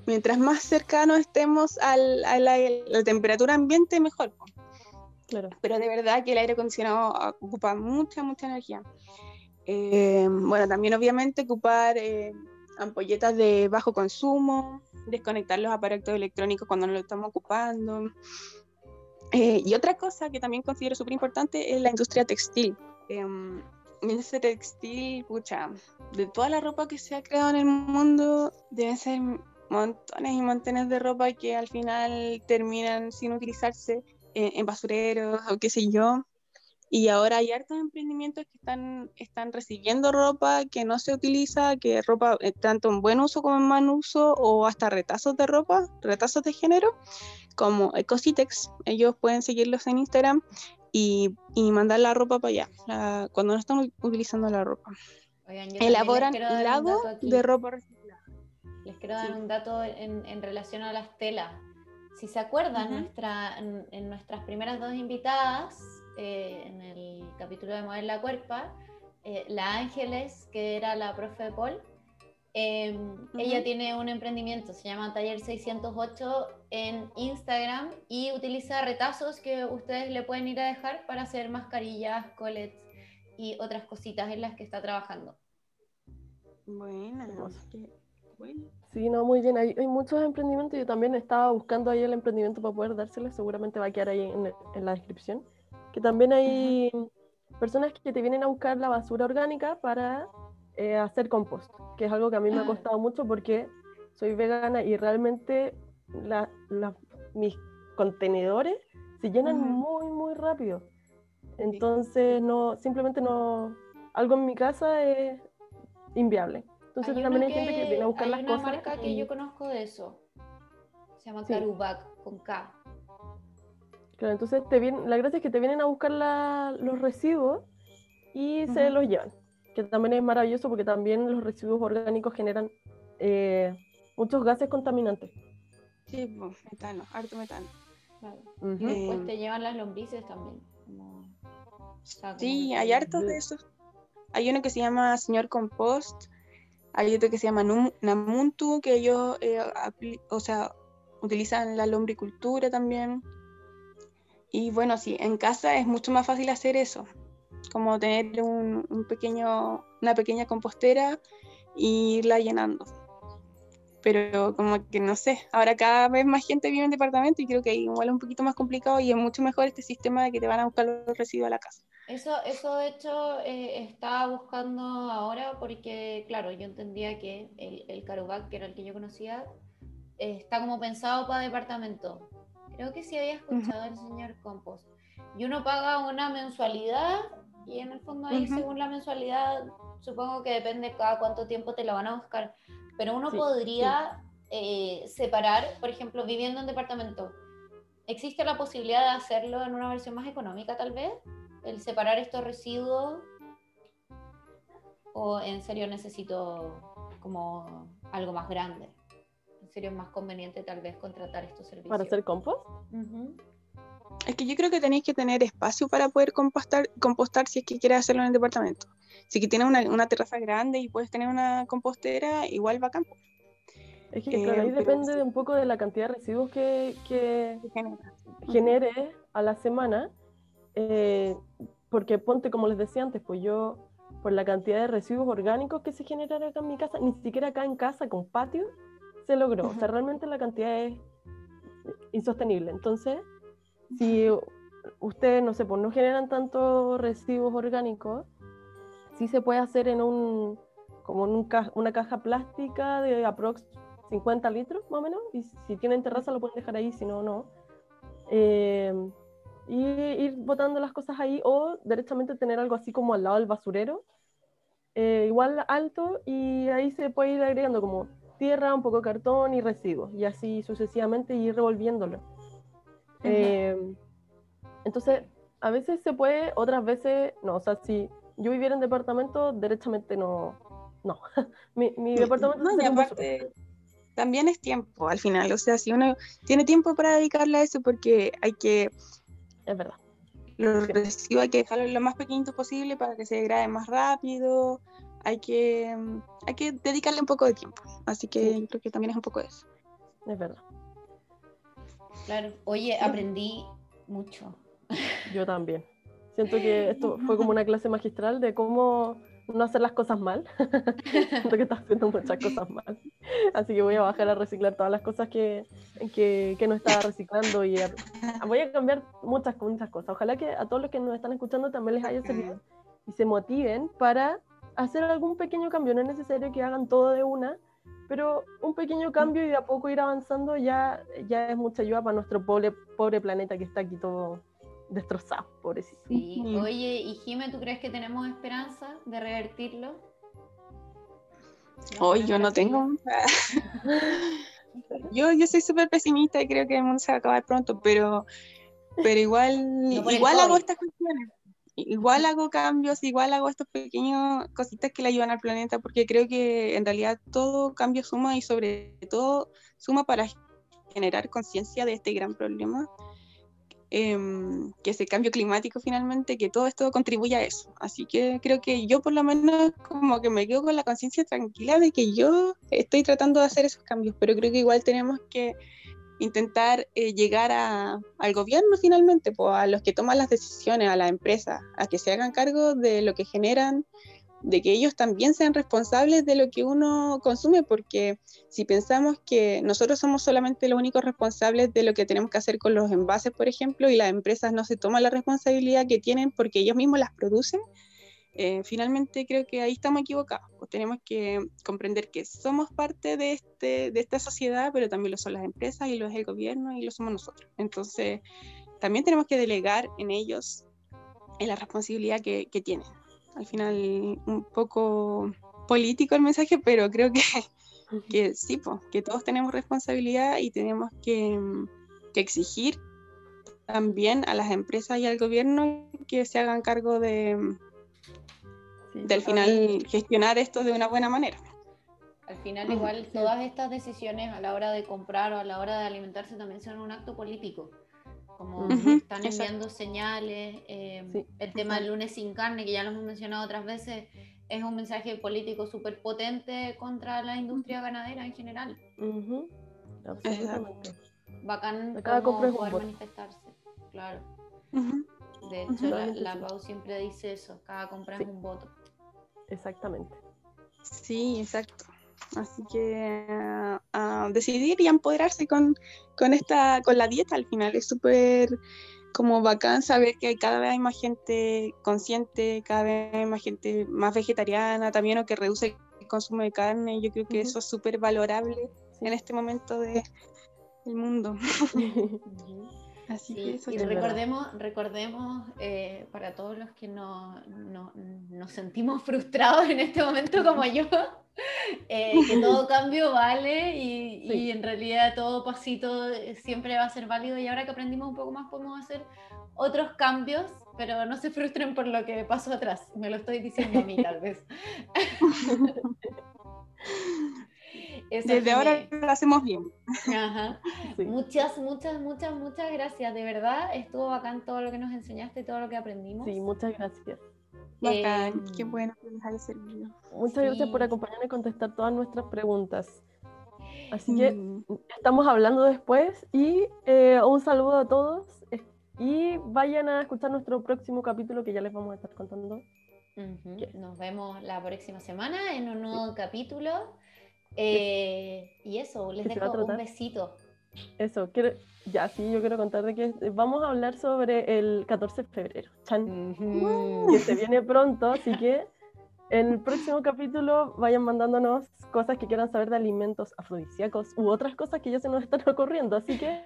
Speaker 3: mientras más cercanos estemos al, a la, la temperatura ambiente, mejor.
Speaker 1: Claro.
Speaker 3: Pero de verdad que el aire acondicionado ocupa mucha, mucha energía. Eh, bueno, también obviamente ocupar eh, ampolletas de bajo consumo, desconectar los aparatos electrónicos cuando no lo estamos ocupando. Eh, y otra cosa que también considero súper importante es la industria textil. Em, la industria textil, pucha, de toda la ropa que se ha creado en el mundo, deben ser montones y montones de ropa que al final terminan sin utilizarse en, basureros o qué sé yo. Y ahora hay hartos emprendimientos que están, están recibiendo ropa que no se utiliza, que ropa eh, tanto en buen uso como en mal uso, o hasta retazos de ropa, retazos de género, como Ecositex. Ellos pueden seguirlos en Instagram y, y mandar la ropa para allá, la- cuando no están utilizando la ropa.
Speaker 2: Oigan,
Speaker 3: Elaboran lago de ropa reciclada.
Speaker 2: Les quiero dar
Speaker 3: Sí.
Speaker 2: un dato en, en relación a las telas. Si se acuerdan, nuestra, en, en nuestras primeras dos invitadas, eh, en el capítulo de Mover la Cuerpa, eh, la Ángeles, que era la profe de Paul, eh, ella tiene un emprendimiento, se llama Taller 608 en Instagram y utiliza retazos que ustedes le pueden ir a dejar para hacer mascarillas, colets y otras cositas en las que está trabajando.
Speaker 3: Buena.
Speaker 1: Hermoso.
Speaker 3: qué bueno.
Speaker 1: Sí, no, muy bien. Hay, hay muchos emprendimientos. Yo también estaba buscando ahí el emprendimiento para poder dárseles. Seguramente va a quedar ahí en, en la descripción. Que también hay personas que te vienen a buscar la basura orgánica para eh, hacer compost, que es algo que a mí me ha
Speaker 2: Ah.
Speaker 1: costado mucho porque soy vegana y realmente la- la- mis contenedores se llenan
Speaker 3: Ujú.
Speaker 1: muy, muy rápido. Entonces, no, simplemente no, algo en mi casa es inviable. Entonces
Speaker 2: Hay
Speaker 1: también hay gente que viene a buscar
Speaker 2: hay
Speaker 1: las
Speaker 2: una
Speaker 1: cosas.
Speaker 2: marca que yo conozco de eso. Se llama
Speaker 1: Sí.
Speaker 2: Carubac con K.
Speaker 1: Claro, entonces te vienen, la gracia es que te vienen a buscar la- los residuos y se los llevan. Que también es maravilloso porque también los residuos orgánicos generan eh, muchos gases contaminantes.
Speaker 3: Sí, po, metano, harto metano.
Speaker 2: Claro. Y después te llevan las lombrices también. como- o sea, como
Speaker 3: Sí, hay hartos de esos. Hay uno que se llama Señor Compost, hay otro que se llama Namuntu, que ellos, eh, o sea, utilizan la lombricultura también. Y bueno, sí, en casa es mucho más fácil hacer eso, como tener un, un pequeño, una pequeña compostera e irla llenando. Pero como que no sé, ahora cada vez más gente vive en departamento y creo que ahí igual es un poquito más complicado y es mucho mejor este sistema de que te van a buscar los residuos a la casa.
Speaker 2: Eso, eso de hecho eh, estaba buscando ahora porque, claro, yo entendía que el, el Carubac, que era el que yo conocía, eh, está como pensado para departamento. Creo que sí había escuchado al señor Compost. Y uno paga una mensualidad y en el fondo ahí,
Speaker 3: Ujú.
Speaker 2: según la mensualidad, supongo que depende cada cuánto tiempo te la van a buscar. Pero uno
Speaker 1: Sí,
Speaker 2: podría eh, separar, por ejemplo, viviendo en departamento. ¿Existe la posibilidad de hacerlo en una versión más económica, tal vez? el separar estos residuos? ¿O en serio necesito como algo más grande? ¿En serio es más conveniente tal vez contratar estos servicios?
Speaker 1: ¿Para hacer compost?
Speaker 3: Es que yo creo que tenéis que tener espacio para poder compostar, compostar si es que quieres hacerlo en el departamento. Si que tienes una, una, terraza grande y puedes tener una compostera, igual va a campo.
Speaker 1: Es que claro, ahí eh, depende de un poco de la cantidad de residuos que, que genere a la semana. Eh, porque ponte, como les decía antes, pues yo, por la cantidad de residuos orgánicos que se generan acá en mi casa, ni siquiera acá en casa con patio, se logró. O sea, realmente la cantidad es insostenible. Entonces, si ustedes, no sé, pues no generan tantos residuos orgánicos, sí se puede hacer en un, como una caja plástica de aprox 50 litros más o menos, y si tienen terraza lo pueden dejar ahí, si no, no. Eh, y ir botando las cosas ahí o directamente tener algo así como al lado del basurero, eh, igual alto, y ahí se puede ir agregando como tierra, un poco de cartón y residuos, y así sucesivamente ir revolviéndolo. Eh, entonces, a veces se puede, otras veces no. O sea, si yo viviera en departamento, derechamente no. No. mi, mi, departamento
Speaker 3: no, y aparte, también es tiempo al final. O sea, si uno tiene tiempo para dedicarle a eso, porque hay que.
Speaker 1: Es verdad.
Speaker 3: Los residuos hay que dejarlo lo más pequeñito posible para que se degrade más rápido. Hay que, hay que dedicarle un poco de tiempo. Así que creo que también es un poco eso.
Speaker 1: Es verdad.
Speaker 2: Claro. Oye, aprendí mucho.
Speaker 1: Yo también. Siento que esto fue como una clase magistral de cómo no hacer las cosas mal. Siento que estás haciendo muchas cosas mal. Así que voy a bajar a reciclar todas las cosas que, que, que no estaba reciclando y voy a cambiar muchas, muchas cosas. Ojalá que a todos los que nos están escuchando también les haya servido y se motiven para hacer algún pequeño cambio. No es necesario que hagan todo de una, pero un pequeño cambio y de a poco ir avanzando ya, ya es mucha ayuda para nuestro pobre, pobre planeta que está aquí todo destrozado, pobrecito.
Speaker 2: Sí, oye, y Jime, ¿tú crees que tenemos esperanza de revertirlo?
Speaker 3: Hoy yo no tengo. yo, yo soy súper pesimista y creo que el mundo se va a acabar pronto, pero, pero igual, igual hago estas cuestiones. Igual hago cambios, igual hago estos pequeños cositas que le ayudan al planeta, porque creo que en realidad todo cambio suma y sobre todo suma para generar conciencia de este gran problema Em, que es el cambio climático finalmente, que todo esto contribuye a eso. Así que creo que yo por lo menos como que me quedo con la conciencia tranquila de que yo estoy tratando de hacer esos cambios, pero creo que igual tenemos que intentar eh, llegar a, al gobierno finalmente, pues, a los que toman las decisiones, a la empresa, a que se hagan cargo de lo que generan de que ellos también sean responsables de lo que uno consume, porque si pensamos que nosotros somos solamente los únicos responsables de lo que tenemos que hacer con los envases, por ejemplo, y las empresas no se toman la responsabilidad que tienen porque ellos mismos las producen, eh, finalmente creo que ahí estamos equivocados. Pues tenemos que comprender que somos parte de, este, de esta sociedad, pero también lo son las empresas y lo es el gobierno y lo somos nosotros. Entonces, también tenemos que delegar en ellos en la responsabilidad que, que tienen al final un poco político el mensaje, pero creo que, que sí, que todos tenemos responsabilidad y tenemos que, que, exigir también a las empresas y al gobierno que se hagan cargo de, al final gestionar esto de una buena manera.
Speaker 2: Al final igual todas estas decisiones a la hora de comprar o a la hora de alimentarse también son un acto político. Como están enviando señales. Eh, el tema del lunes sin carne, que ya lo hemos mencionado otras veces, es un mensaje político súper potente contra la industria ganadera en general. Bacán como poder manifestarse, claro. De hecho, la, Pau siempre dice eso, cada compra es un voto.
Speaker 1: Exactamente.
Speaker 3: Sí, exacto. Así que a decidir y empoderarse con, con, esta, con la dieta al final. Es súper como bacán saber que cada vez hay más gente consciente, cada vez hay más gente más vegetariana también o que reduce el consumo de carne. Yo creo que eso es súper valorable en este momento de, del mundo.
Speaker 2: Así que eso y recordemos, recordemos eh, para todos los que nos no, nos sentimos frustrados en este momento como yo, Eh, que todo cambio vale y, y en realidad todo pasito eh, siempre va a ser válido y ahora que aprendimos un poco más podemos hacer otros cambios, pero no se frustren por lo que pasó atrás. Me lo estoy diciendo a mí tal vez.
Speaker 3: Eso Desde ahora lo hacemos bien.
Speaker 2: Ajá. Muchas, muchas, muchas, muchas gracias. De verdad, estuvo bacán todo lo que nos enseñaste, todo lo que aprendimos.
Speaker 1: Sí, muchas gracias.
Speaker 3: Bacán, qué em, bueno que les haya servido.
Speaker 1: Muchas gracias por acompañarme y contestar todas nuestras preguntas. Así que mm. estamos hablando después y eh, un saludo a todos y vayan a escuchar nuestro próximo capítulo que ya les vamos a estar contando.
Speaker 2: Nos vemos la próxima semana en un nuevo capítulo. Eh, y eso, les dejo un besito.
Speaker 1: Eso, quiero, ya sí, yo quiero contar de que vamos a hablar sobre el 14 de febrero, que se viene pronto, así que en el próximo capítulo vayan mandándonos cosas que quieran saber de alimentos afrodisíacos u otras cosas que ya se nos están ocurriendo, así que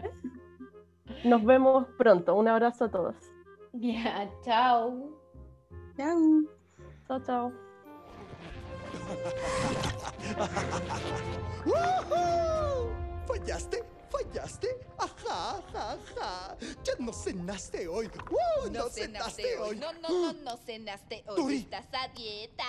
Speaker 1: nos vemos pronto. Un abrazo a todos.
Speaker 2: Ya, chao.
Speaker 3: Chao.
Speaker 1: Chao, chao.
Speaker 4: ¿Fallaste? ¿Fallaste? Ajá, ajá, ajá. Ya no cenaste hoy.
Speaker 5: no, cenaste, hoy. No, no, no, no cenaste hoy. Estás a dieta.